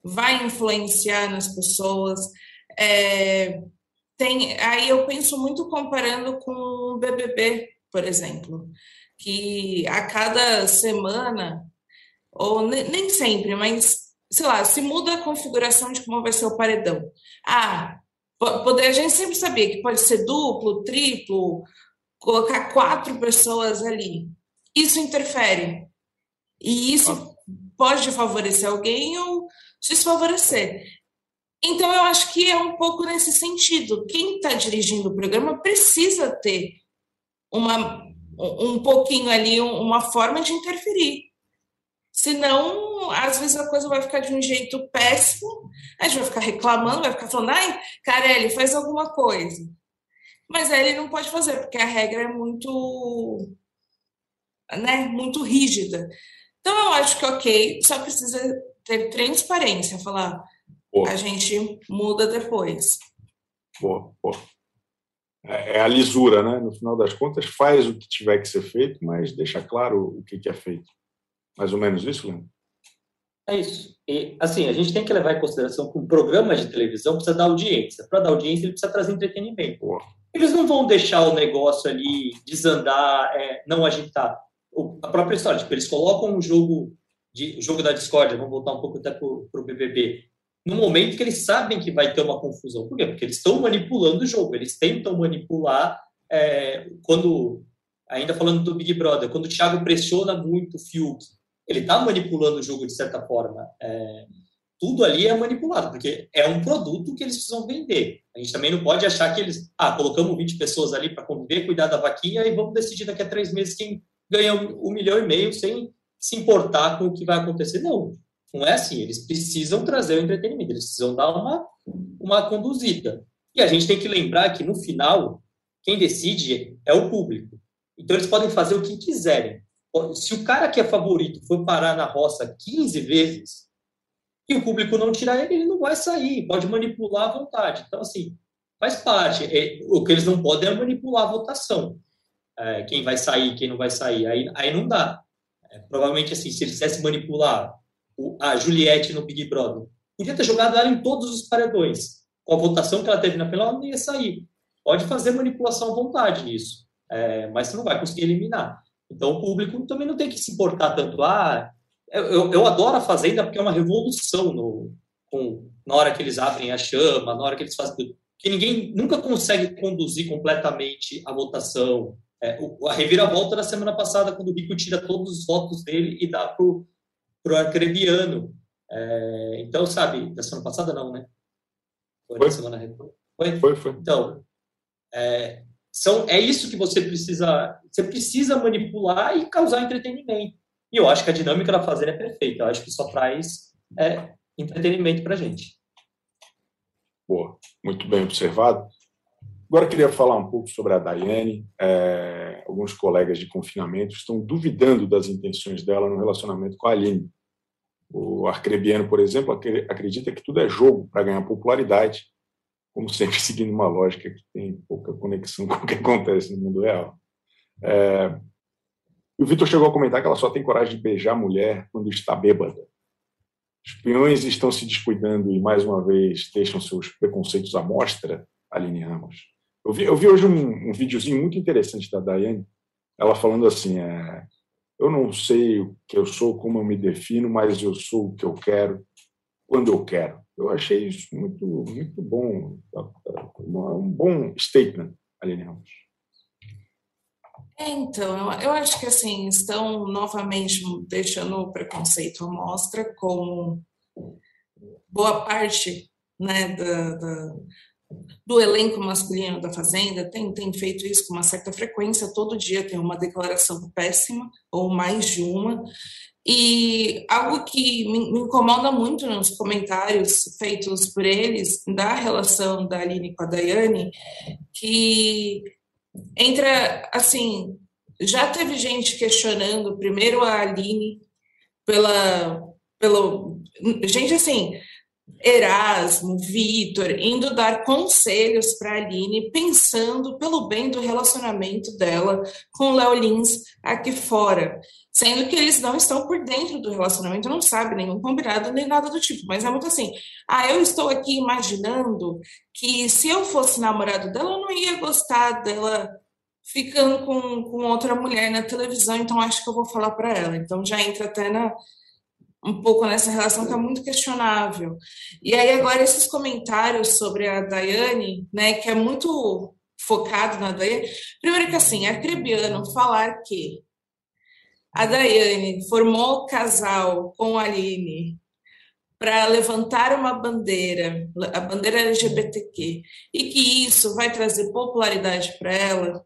vai influenciar nas pessoas. É, tem, aí eu penso muito comparando com o BBB, por exemplo, que a cada semana, ou nem sempre, mas sei lá, se muda a configuração de como vai ser o paredão. Ah, poder, a gente sempre sabia que pode ser duplo, triplo, colocar quatro pessoas ali isso interfere. E isso pode favorecer alguém ou desfavorecer. Então, eu acho que é um pouco nesse sentido. Quem está dirigindo o programa precisa ter uma, um pouquinho ali, uma forma de interferir. Senão, às vezes a coisa vai ficar de um jeito péssimo, a gente vai ficar reclamando, vai ficar falando, ai, Carelli, faz alguma coisa. Mas aí ele não pode fazer, porque a regra é muito, né, muito rígida. Então, eu acho que ok, só precisa ter transparência, falar, a gente muda depois.
Boa, boa. É, é a lisura, né? No final das contas, faz o que tiver que ser feito, mas deixa claro o que é feito. Mais ou menos isso, Leandro?
É isso. E, assim, a gente tem que levar em consideração que um programa de televisão precisa dar audiência. Para dar audiência, ele precisa trazer entretenimento. Boa. Eles não vão deixar o negócio ali desandar, é, não agitar. O, a própria história, tipo, eles colocam um jogo, de, jogo da discórdia, vamos voltar um pouco até para o BBB, no momento que eles sabem que vai ter uma confusão. Por quê? Porque eles estão manipulando o jogo, eles tentam manipular é, quando, ainda falando do Big Brother, quando o Thiago pressiona muito o Fiuk, ele está manipulando o jogo de certa forma. É, tudo ali é manipulado, porque é um produto que eles precisam vender. A gente também não pode achar que eles, ah, colocamos 20 pessoas ali para conviver, cuidar da vaquinha e vamos decidir daqui a três meses quem ganha um, um milhão e meio sem se importar com o que vai acontecer. Não, não é assim. Eles precisam trazer o entretenimento, eles precisam dar uma, uma conduzida. E a gente tem que lembrar que, no final, quem decide é o público. Então, eles podem fazer o que quiserem. Se o cara que é favorito for parar na roça 15 vezes e o público não tirar ele, ele não vai sair. Pode manipular à vontade. Então, assim, faz parte. É, o que eles não podem é manipular a votação. É, quem vai sair, quem não vai sair. Aí, aí não dá. É, provavelmente, assim, se eles quisessem manipular a Juliette no Big Brother. Podia ter jogado ela em todos os paredões. Com a votação que ela teve na penal, ela não ia sair. Pode fazer manipulação à vontade nisso, é, mas você não vai conseguir eliminar. Então o público também não tem que se importar tanto. Ah, eu, eu adoro a Fazenda porque é uma revolução no, com, na hora que eles abrem a chama, na hora que eles fazem tudo. Que ninguém nunca consegue conduzir completamente a votação. É, a reviravolta da semana passada, quando o Rico tira todos os votos dele e dá para o para o arcrebiano. É, então, sabe, da semana passada não, né?
Foi, foi. semana foi? Foi, foi.
Então, é, são, é isso que você precisa, você precisa manipular e causar entretenimento. E eu acho que a dinâmica da Fazenda é perfeita. Eu acho que só traz é, entretenimento para gente.
Boa, muito bem observado. Agora eu queria falar um pouco sobre a Daiane. É, alguns colegas de confinamento estão duvidando das intenções dela no relacionamento com a Aline. O Arcrebiano, por exemplo, acredita que tudo é jogo para ganhar popularidade, como sempre seguindo uma lógica que tem pouca conexão com o que acontece no mundo real. É, o Vitor chegou a comentar que ela só tem coragem de beijar a mulher quando está bêbada. Os peões estão se descuidando e, mais uma vez, deixam seus preconceitos à mostra, Aline Ramos. Eu vi, eu vi hoje um, um videozinho muito interessante da Daiane, ela falando assim: é, eu não sei o que eu sou, como eu me defino, mas eu sou o que eu quero, quando eu quero. Eu achei isso muito, muito bom, um bom statement, Aline Ramos.
É, então, eu acho que assim estão novamente deixando o preconceito à mostra, como boa parte né, da, da, do elenco masculino da Fazenda tem, tem feito isso com uma certa frequência, todo dia tem uma declaração péssima, ou mais de uma, e algo que me, incomoda muito nos comentários feitos por eles da relação da Aline com a Daiane, que entra, assim, já teve gente questionando primeiro a Aline pela, pelo, gente assim, Erasmo, Vitor, indo dar conselhos para a Aline, pensando pelo bem do relacionamento dela com o Léo Lins aqui fora. Sendo que eles não estão por dentro do relacionamento, não sabem nenhum combinado nem nada do tipo. Mas é muito assim: ah, eu estou aqui imaginando que se eu fosse namorado dela, eu não ia gostar dela ficando com, com outra mulher na televisão, então acho que eu vou falar para ela. Então já entra até na, um pouco nessa relação que é muito questionável. E aí agora esses comentários sobre a Daiane, né, que é muito focado na Daiane, primeiro que assim, é arcrebiano falar que a Daiane formou casal com a Aline para levantar uma bandeira, a bandeira LGBTQ, e que isso vai trazer popularidade para ela,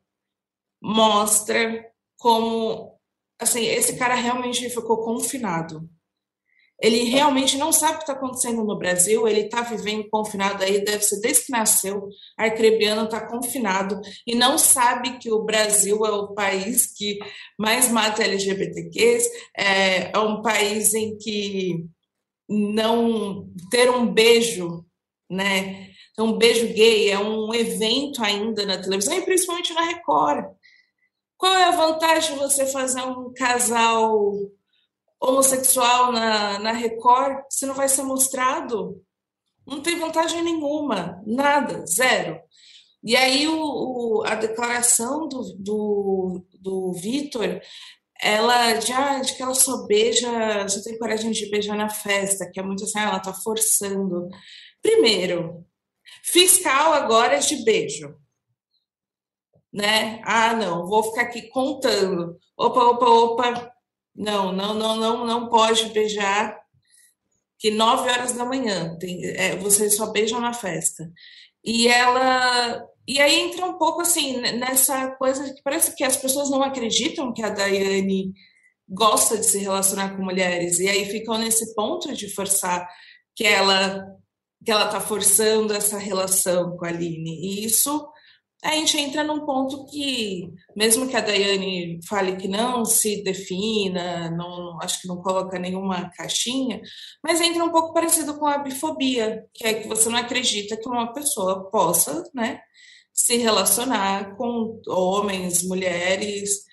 mostra como assim esse cara realmente ficou confinado. Ele realmente não sabe o que está acontecendo no Brasil, ele está vivendo confinado aí, deve ser desde que nasceu, arcrebiano está confinado e não sabe que o Brasil é o país que mais mata LGBTQs, é, é um país em que não ter um beijo, né? Um beijo gay é um evento ainda na televisão e principalmente na Record. Qual é a vantagem de você fazer um casal homossexual na, na Record se não vai ser mostrado? Não tem vantagem nenhuma, nada, zero. E aí o, o a declaração do, do, do Vitor ela já de que ela só beija, só tem coragem de beijar na festa, que é muito assim, ah, ela tá forçando. Primeiro, fiscal agora é de beijo. Né? Ah, não, vou ficar aqui contando. Opa, opa, opa. Não, não, não, não, não pode beijar que nove horas da manhã. Tem, é, vocês só beijam na festa. E ela e aí entra um pouco assim nessa coisa que parece que as pessoas não acreditam que a Daiane gosta de se relacionar com mulheres e aí ficam nesse ponto de forçar que ela que ela está forçando essa relação com a Aline. E isso a gente entra num ponto que, mesmo que a Daiane fale que não se defina, não, acho que não coloca nenhuma caixinha, mas entra um pouco parecido com a bifobia, que é que você não acredita que uma pessoa possa, né, se relacionar com homens, mulheres,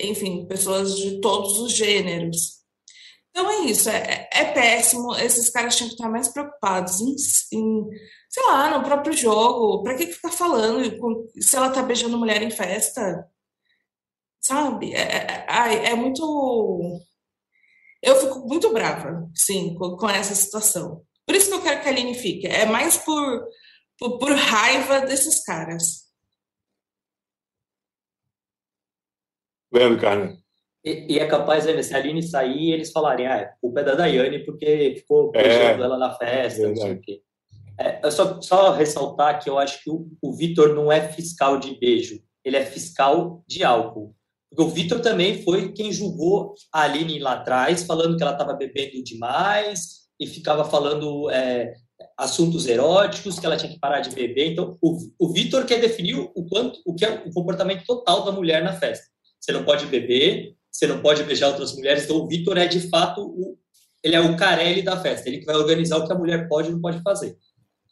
enfim, pessoas de todos os gêneros. Então é isso, é, é péssimo. Esses caras tinham que estar mais preocupados em, em sei lá, no próprio jogo. Para que ficar falando se ela tá beijando mulher em festa? Sabe? É, é, é muito. Eu fico muito brava, sim, com, com essa situação. Por isso que eu quero que a Aline fique. É mais por por, por raiva desses caras.
Leandro, cara.
E, e, é capaz, né, se a Aline sair, eles falarem, ah, a culpa é da Daiane porque ficou beijando é, ela na festa, não sei o quê. É, só, só ressaltar que eu acho que o, o Vitor não é fiscal de beijo, ele é fiscal de álcool. Porque o Vitor também foi quem julgou a Aline lá atrás, falando que ela estava bebendo demais e ficava falando é, assuntos eróticos, que ela tinha que parar de beber. Então, o, o Vitor quer definir o quanto, o que é o comportamento total da mulher na festa. Você não pode beber, você não pode beijar outras mulheres. Então, o Vitor é de fato o, ele é o Carelli da festa. Ele que vai organizar o que a mulher pode e não pode fazer.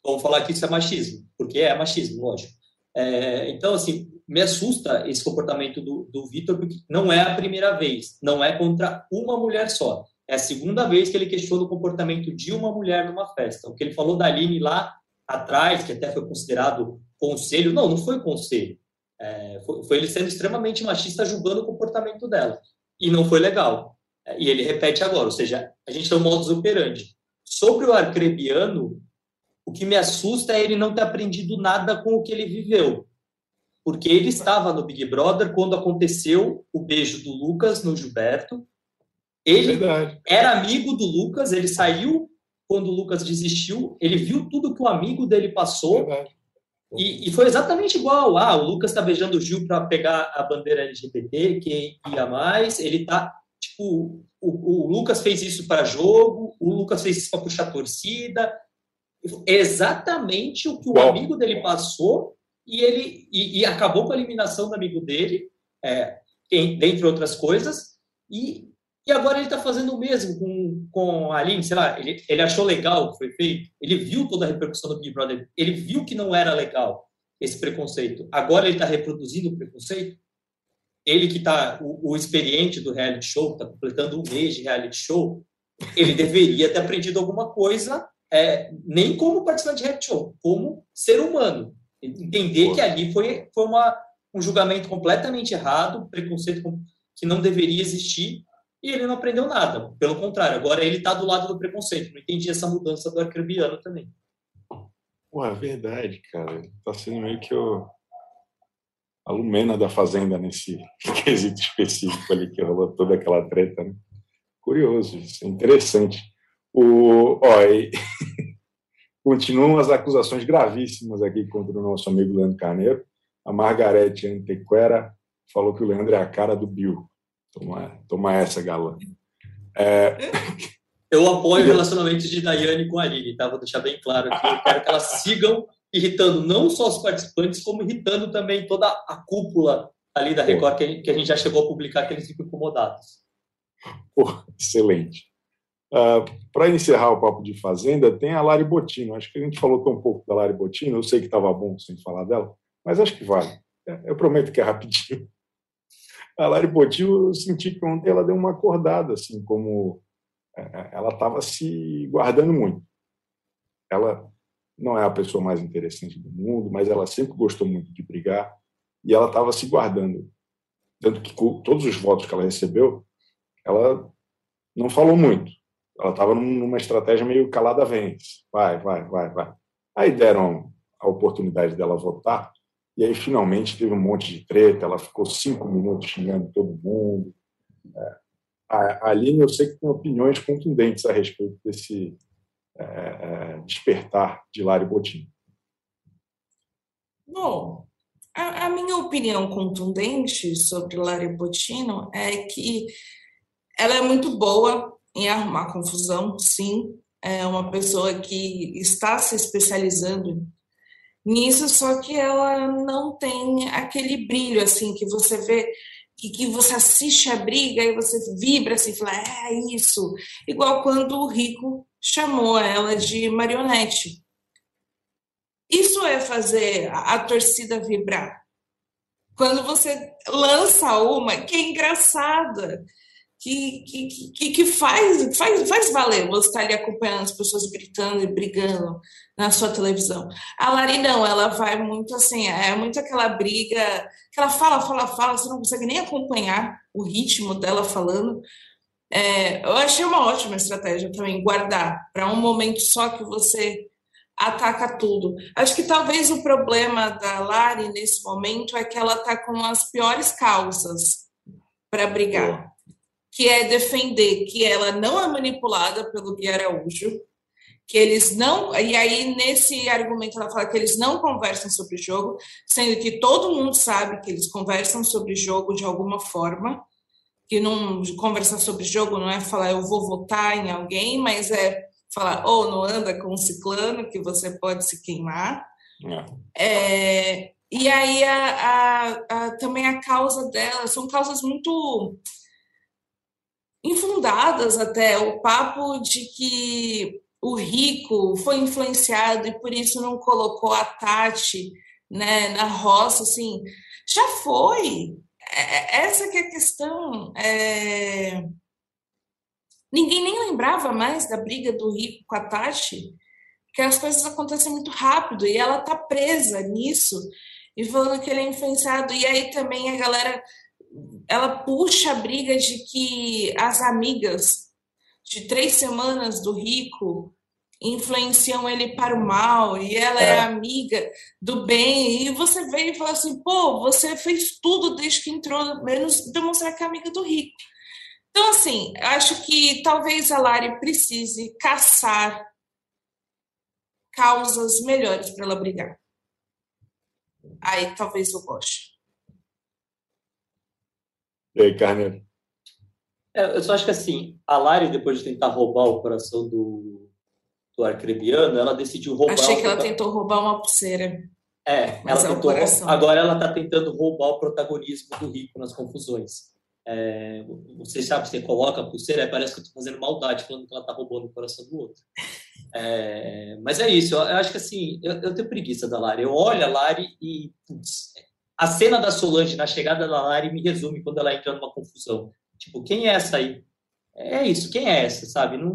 Vamos falar que isso é machismo, porque é machismo, lógico. É, então, assim, me assusta esse comportamento do, do Vitor, porque não é a primeira vez, não é contra uma mulher só. É a segunda vez que ele questiona o comportamento de uma mulher numa festa. O que ele falou da Aline lá atrás, que até foi considerado conselho, não, não foi conselho. É, foi, foi, ele sendo extremamente machista julgando o comportamento dela. E não foi legal. É, e ele repete agora, ou seja, a gente tem um modus operandi. Sobre o arcrebiano, o que me assusta é ele não ter aprendido nada com o que ele viveu. Porque ele estava no Big Brother quando aconteceu o beijo do Lucas no Gilberto, ele Verdade. era amigo do Lucas, ele saiu quando o Lucas desistiu, ele viu tudo que o amigo dele passou. E, e, foi exatamente igual. Ah, o Lucas está beijando o Gil para pegar a bandeira LGBT, que ia mais. Ele tá. Tipo, o, o Lucas fez isso para jogo, o Lucas fez isso para puxar torcida. Exatamente o que o Bom. amigo dele passou e ele e, e, acabou com a eliminação do amigo dele, é, dentre outras coisas. E e agora ele está fazendo o mesmo com, com a Aline, sei lá, ele, ele achou legal o que foi feito, ele viu toda a repercussão do Big Brother, ele viu que não era legal esse preconceito. Agora ele está reproduzindo o preconceito? Ele que está, o, o, experiente do reality show, está completando um mês de reality show, ele deveria ter aprendido alguma coisa, é, nem como participante de reality show, como ser humano. Entender que ali foi, foi uma, um julgamento completamente errado, preconceito que não deveria existir, e ele não aprendeu nada. Pelo contrário, agora ele está do lado do preconceito. Não entendi essa mudança do arcrebiano também.
Pô, é verdade, cara. Está sendo meio que o... a Lumena da Fazenda nesse quesito específico ali, que rolou toda aquela treta, né? Curioso, isso é interessante. O, ó, e... Continuam as acusações gravíssimas aqui contra o nosso amigo Leandro Carneiro. A Margarete Antequera falou que o Leandro é a cara do Bill. Toma, toma essa, galã. É...
Eu apoio relacionamentos de Daiane com a Aline, tá? Vou deixar bem claro aqui. Eu quero que elas sigam irritando não só os participantes, como irritando também toda a cúpula ali da Record, que a gente já chegou a publicar, que eles ficam incomodados.
Pô, excelente. Uh, Para encerrar o papo de Fazenda, tem a Lari Botino. Acho que a gente falou tão pouco da Lari Botino, eu sei que estava bom sem falar dela, mas acho que vale. É, eu prometo que é rapidinho. A Lari Botino, eu senti que ontem ela deu uma acordada, assim, como é, é, ela estava se guardando muito. Ela não é a pessoa mais interessante do mundo, mas ela sempre gostou muito de brigar e ela estava se guardando. Tanto que todos os votos que ela recebeu, ela não falou muito. Ela estava numa estratégia meio calada vence. Vai, vai, vai, vai. Aí deram a oportunidade dela votar e aí finalmente teve um monte de treta. Ela ficou cinco minutos xingando todo mundo. É, a Aline, eu sei que tem opiniões contundentes a respeito desse é, é, despertar de Lari Botim.
Bom, a, a, minha opinião contundente sobre Lari Botino é que ela é muito boa em arrumar confusão, sim. É uma pessoa que está se especializando nisso, só que ela não tem aquele brilho assim que você vê que, que você assiste a briga e você vibra assim, fala, é isso. Igual quando o Rico chamou ela de marionete. Isso é fazer a, a torcida vibrar. Quando você lança uma que é engraçada, que, que, que, faz, faz, faz valer você estar ali acompanhando as pessoas gritando e brigando na sua televisão. A Lari não, ela vai muito assim, é muito aquela briga que ela fala, fala, fala, você não consegue nem acompanhar o ritmo dela falando. É, eu achei uma ótima estratégia também, guardar para um momento só que você ataca tudo. Acho que talvez o problema da Lari nesse momento é que ela está com as piores causas para brigar que é defender que ela não é manipulada pelo Gui Araújo, que eles não. E aí, nesse argumento, ela fala que eles não conversam sobre jogo, sendo que todo mundo sabe que eles conversam sobre jogo de alguma forma. Que não conversar sobre jogo não é falar eu vou votar em alguém, mas é falar, ou oh, não anda com um ciclano que você pode se queimar. É. É, e aí a, a, a, também a causa dela são causas muito infundadas até o papo de que o rico foi influenciado e por isso não colocou a Tati né, na roça, assim, já foi. É, é, essa que é a questão. É... Ninguém nem lembrava mais da briga do rico com a Tati, que as coisas acontecem muito rápido e ela tá presa nisso e falando que ele é influenciado. E aí também a galera ela puxa a briga de que as amigas de três semanas do rico influenciam ele para o mal e ela é, é. amiga do bem. E você vem e fala assim pô você fez tudo desde que entrou menos demonstrar que é amiga do rico. Então assim acho que talvez a Lari precise caçar causas melhores para ela brigar. Aí talvez eu goste
e aí, Carneiro?
É, eu só acho que assim, a Lari, depois de tentar roubar o coração do, do arcrebiano, ela decidiu roubar.
Achei que ela tentou roubar uma pulseira.
É, ela é tentou. Agora ela está tentando roubar o protagonismo do rico nas confusões. É, você sabe, você coloca a pulseira, parece que eu estou fazendo maldade falando que ela está roubando o coração do outro. É, mas é isso, eu, eu acho que assim, eu, eu, tenho preguiça da Lari. Eu olho a Lari e, putz, a cena da Solange na chegada da Lari me resume quando ela entra numa confusão. Tipo, quem é essa aí? É isso, quem é essa, sabe? Não,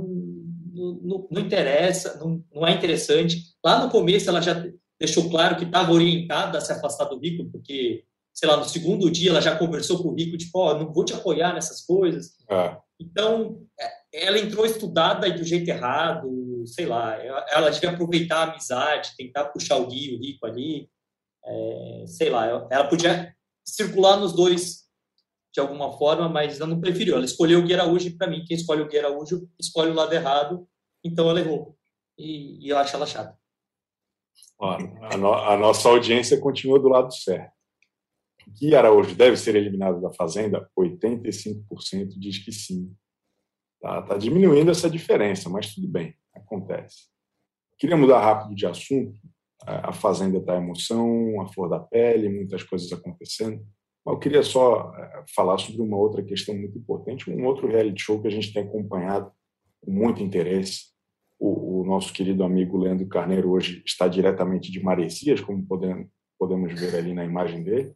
não, não interessa, não, não é interessante. Lá no começo ela já deixou claro que estava orientada a se afastar do Rico, porque, sei lá, no segundo dia ela já conversou com o Rico, tipo, ó, oh, não vou te apoiar nessas coisas.
É.
Então, é, ela entrou estudada e do jeito errado, sei lá, ela devia aproveitar a amizade, tentar puxar o Gui, o Rico ali, é, sei lá, ela podia circular nos dois de alguma forma, mas ela não preferiu. Ela escolheu o Gui Araújo para mim, quem escolhe o Gui Araújo escolhe o lado errado, então ela errou. E, e eu acho ela chata.
a, no, a, nossa audiência continua do lado certo. Gui Araújo deve ser eliminado da Fazenda? 85% diz que sim. Está tá diminuindo essa diferença, mas tudo bem, acontece. Queria mudar rápido de assunto. A Fazenda está emoção, a flor da pele, muitas coisas acontecendo. Mas eu queria só é, falar sobre uma outra questão muito importante, um outro reality show que a gente tem acompanhado com muito interesse. O, o nosso querido amigo Leandro Carneiro hoje está diretamente de Maresias, como podemos, podemos ver ali na imagem dele.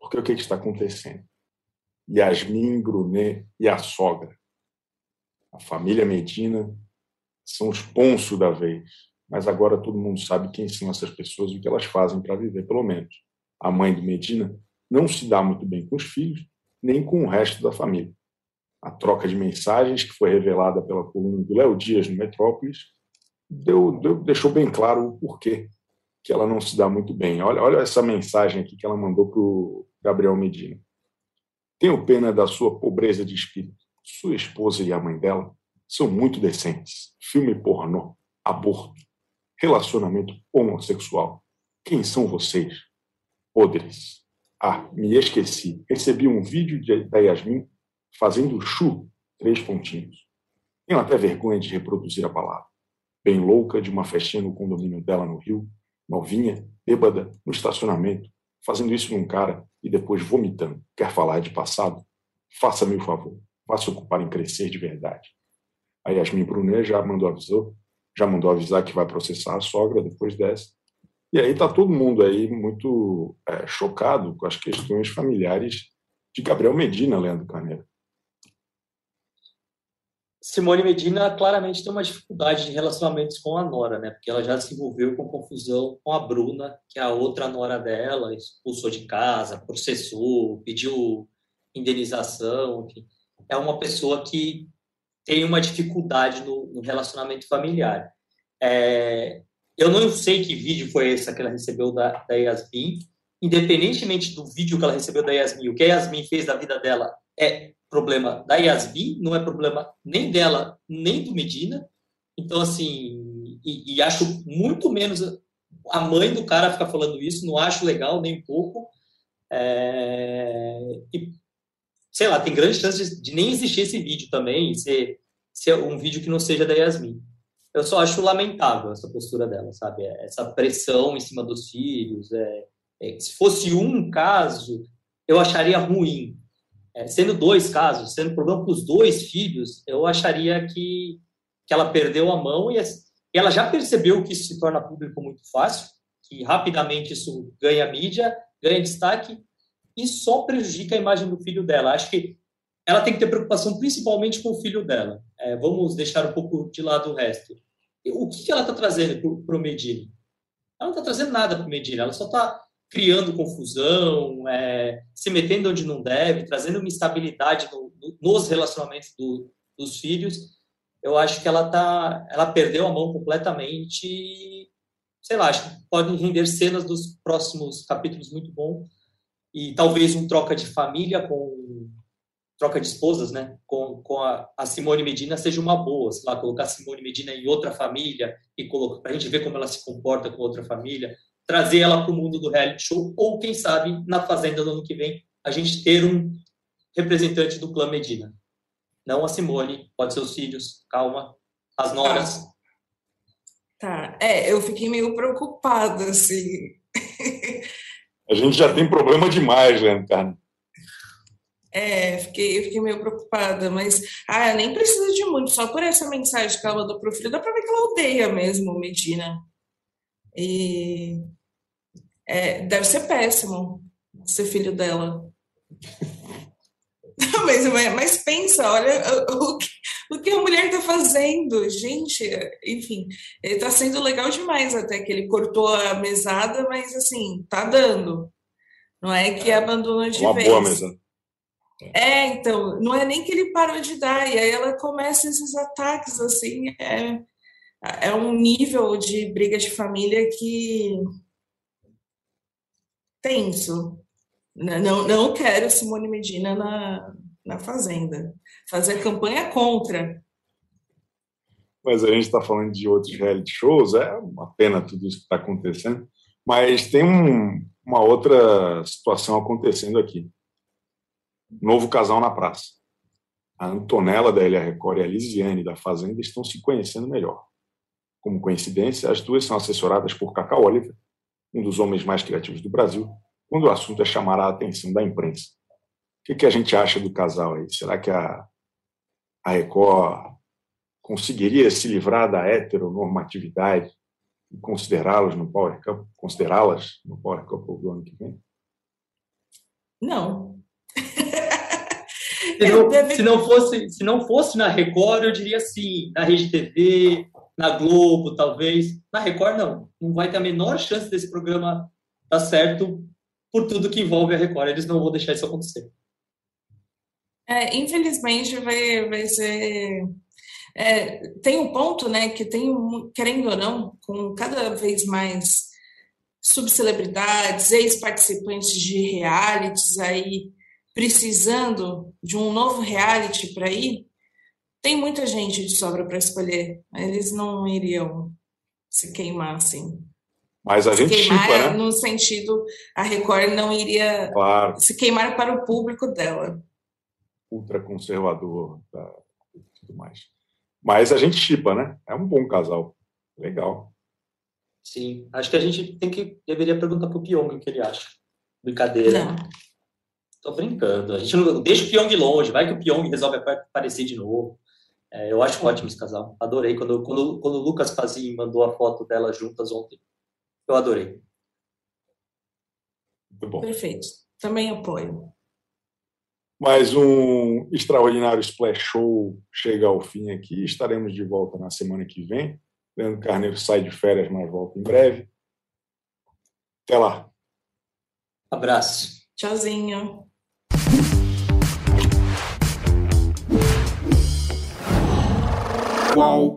Porque o que, que está acontecendo? Yasmin Brunet e a sogra. A família Medina são os ponços da vez. Mas agora todo mundo sabe quem são essas pessoas e o que elas fazem para viver, pelo menos. A mãe do Medina não se dá muito bem com os filhos, nem com o resto da família. A troca de mensagens, que foi revelada pela coluna do Léo Dias no Metrópolis, deu, deu, deixou bem claro o porquê que ela não se dá muito bem. Olha, olha essa mensagem aqui que ela mandou para o Gabriel Medina. Tenho pena da sua pobreza de espírito. Sua esposa e a mãe dela são muito decentes. Filme pornô, aborto, relacionamento homossexual. Quem são vocês? Podres. Ah, me esqueci. Recebi um vídeo de, da Yasmin fazendo chu, três pontinhos. Tenho até vergonha de reproduzir a palavra. Bem louca de uma festinha no condomínio dela no Rio, novinha, bêbada, no estacionamento, fazendo isso num cara e depois vomitando. Quer falar de passado? Faça-me o favor. Vá se ocupar em crescer de verdade. A Yasmin Brunet já mandou avisar, já mandou avisar que vai processar a sogra depois dessa. E aí está todo mundo aí muito é, chocado com as questões familiares de Gabriel Medina, Leandro Carneiro.
Simone Medina claramente tem uma dificuldade de relacionamentos com a Nora, né? Porque ela já se envolveu com confusão com a Bruna, que é a outra Nora dela, expulsou de casa, processou, pediu indenização. Enfim. É uma pessoa que tem uma dificuldade no, no relacionamento familiar. É, eu não sei que vídeo foi esse que ela recebeu da, da Yasmin. Independentemente do vídeo que ela recebeu da Yasmin, o que a Yasmin fez da vida dela é problema da Yasmin, não é problema nem dela, nem do Medina. Então, assim, e, e, acho muito menos a mãe do cara ficar falando isso, não acho legal nem um pouco. É, e, sei lá, tem grandes chances de nem existir esse vídeo também, ser, ser um vídeo que não seja da Yasmin. Eu só acho lamentável essa postura dela, sabe? Essa pressão em cima dos filhos. É, é, se fosse um caso, eu acharia ruim, é, sendo dois casos, sendo problema para os dois filhos, eu acharia que, que ela perdeu a mão e, e ela já percebeu que isso se torna público muito fácil, que rapidamente isso ganha mídia, ganha destaque e só prejudica a imagem do filho dela. Acho que ela tem que ter preocupação principalmente com o filho dela. É, vamos deixar um pouco de lado o resto. O que, que ela está trazendo para o Medina? Ela não está trazendo nada para o Medina, ela só está criando confusão, é, se metendo onde não deve, trazendo uma instabilidade no, no, nos relacionamentos do, dos filhos, eu acho que ela tá, ela perdeu a mão completamente. Sei lá, acho que podem render cenas dos próximos capítulos muito bom e talvez um troca de família com troca de esposas, né, com, com a, a, Simone Medina seja uma boa, sei lá, colocar a Simone Medina em outra família e colocar para a gente ver como ela se comporta com outra família, trazer ela para o mundo do reality show, ou quem sabe, na Fazenda do ano que vem, a gente ter um representante do clã Medina. Não a Simone, pode ser os filhos, calma, as noras.
Tá, tá. é, eu fiquei meio preocupada, assim.
a gente já tem problema demais, né, cara?
É, fiquei, fiquei meio preocupada, mas ah, nem precisa de muito, só por essa mensagem que ela mandou pro filho, dá para ver que ela odeia mesmo Medina. E é, deve ser péssimo ser filho dela. mas, mas pensa, olha o que, o que a mulher está fazendo. Gente, enfim, ele está sendo legal demais até que ele cortou a mesada, mas assim, tá dando. Não é que é, abandonou de
uma
vez.
Boa mesada.
É, então, não é nem que ele parou de dar, e aí ela começa esses ataques, assim, é, é um nível de briga de família que tenso. Não, não quero Simone Medina na, na Fazenda. Fazer campanha contra.
Mas a gente está falando de outros reality shows, é uma pena tudo isso que está acontecendo. Mas tem um, uma outra situação acontecendo aqui. Novo casal na praça. A Antonella da Elia Record e a Lisiane da Fazenda estão se conhecendo melhor. Como coincidência, as duas são assessoradas por Cacá Oliver, um dos homens mais criativos do Brasil, quando o assunto é chamar a atenção da imprensa. O que, que a gente acha do casal aí? Será que a, a Record conseguiria se livrar da heteronormatividade e considerá-los no Power Cup, considerá-las no Power Cup do ano que vem?
Não.
se, não, deve... se, não fosse, se não fosse na Record, eu diria sim. Na Rede TV, na Globo, talvez. Na Record, não. Não vai ter a menor chance desse programa dar certo por tudo que envolve a Record. Eles não vão deixar isso acontecer.
É, infelizmente, vai, vai ser. É, tem um ponto, né, que tem, querendo ou não, com cada vez mais subcelebridades, ex-participantes de realities aí precisando de um novo reality para ir, tem muita gente de sobra para escolher. Eles não iriam se queimar assim.
Mas a se gente queimar, chipa, né?
no sentido, a Record não iria
claro.
se queimar para o público dela.
Ultraconservador tá, e tudo mais. Mas a gente chipa, né? É um bom casal. Legal.
Sim. Acho que a gente tem que deveria perguntar pro Pyong o que ele acha. Brincadeira.
Não.
Tô brincando. A gente não deixa o Pyong longe. Vai que o Pyong resolve aparecer de novo. É, eu acho ótimo esse casal. Adorei. Quando, quando, quando o Lucas Fazin mandou a foto delas juntas ontem, eu adorei.
Muito bom.
Perfeito. Também apoio.
Mais um extraordinário Splash Show chega ao fim aqui. Estaremos de volta na semana que vem. Leandro Carneiro sai de férias, mas volta em breve. Até lá.
Abraço.
Tchauzinho.
Qual?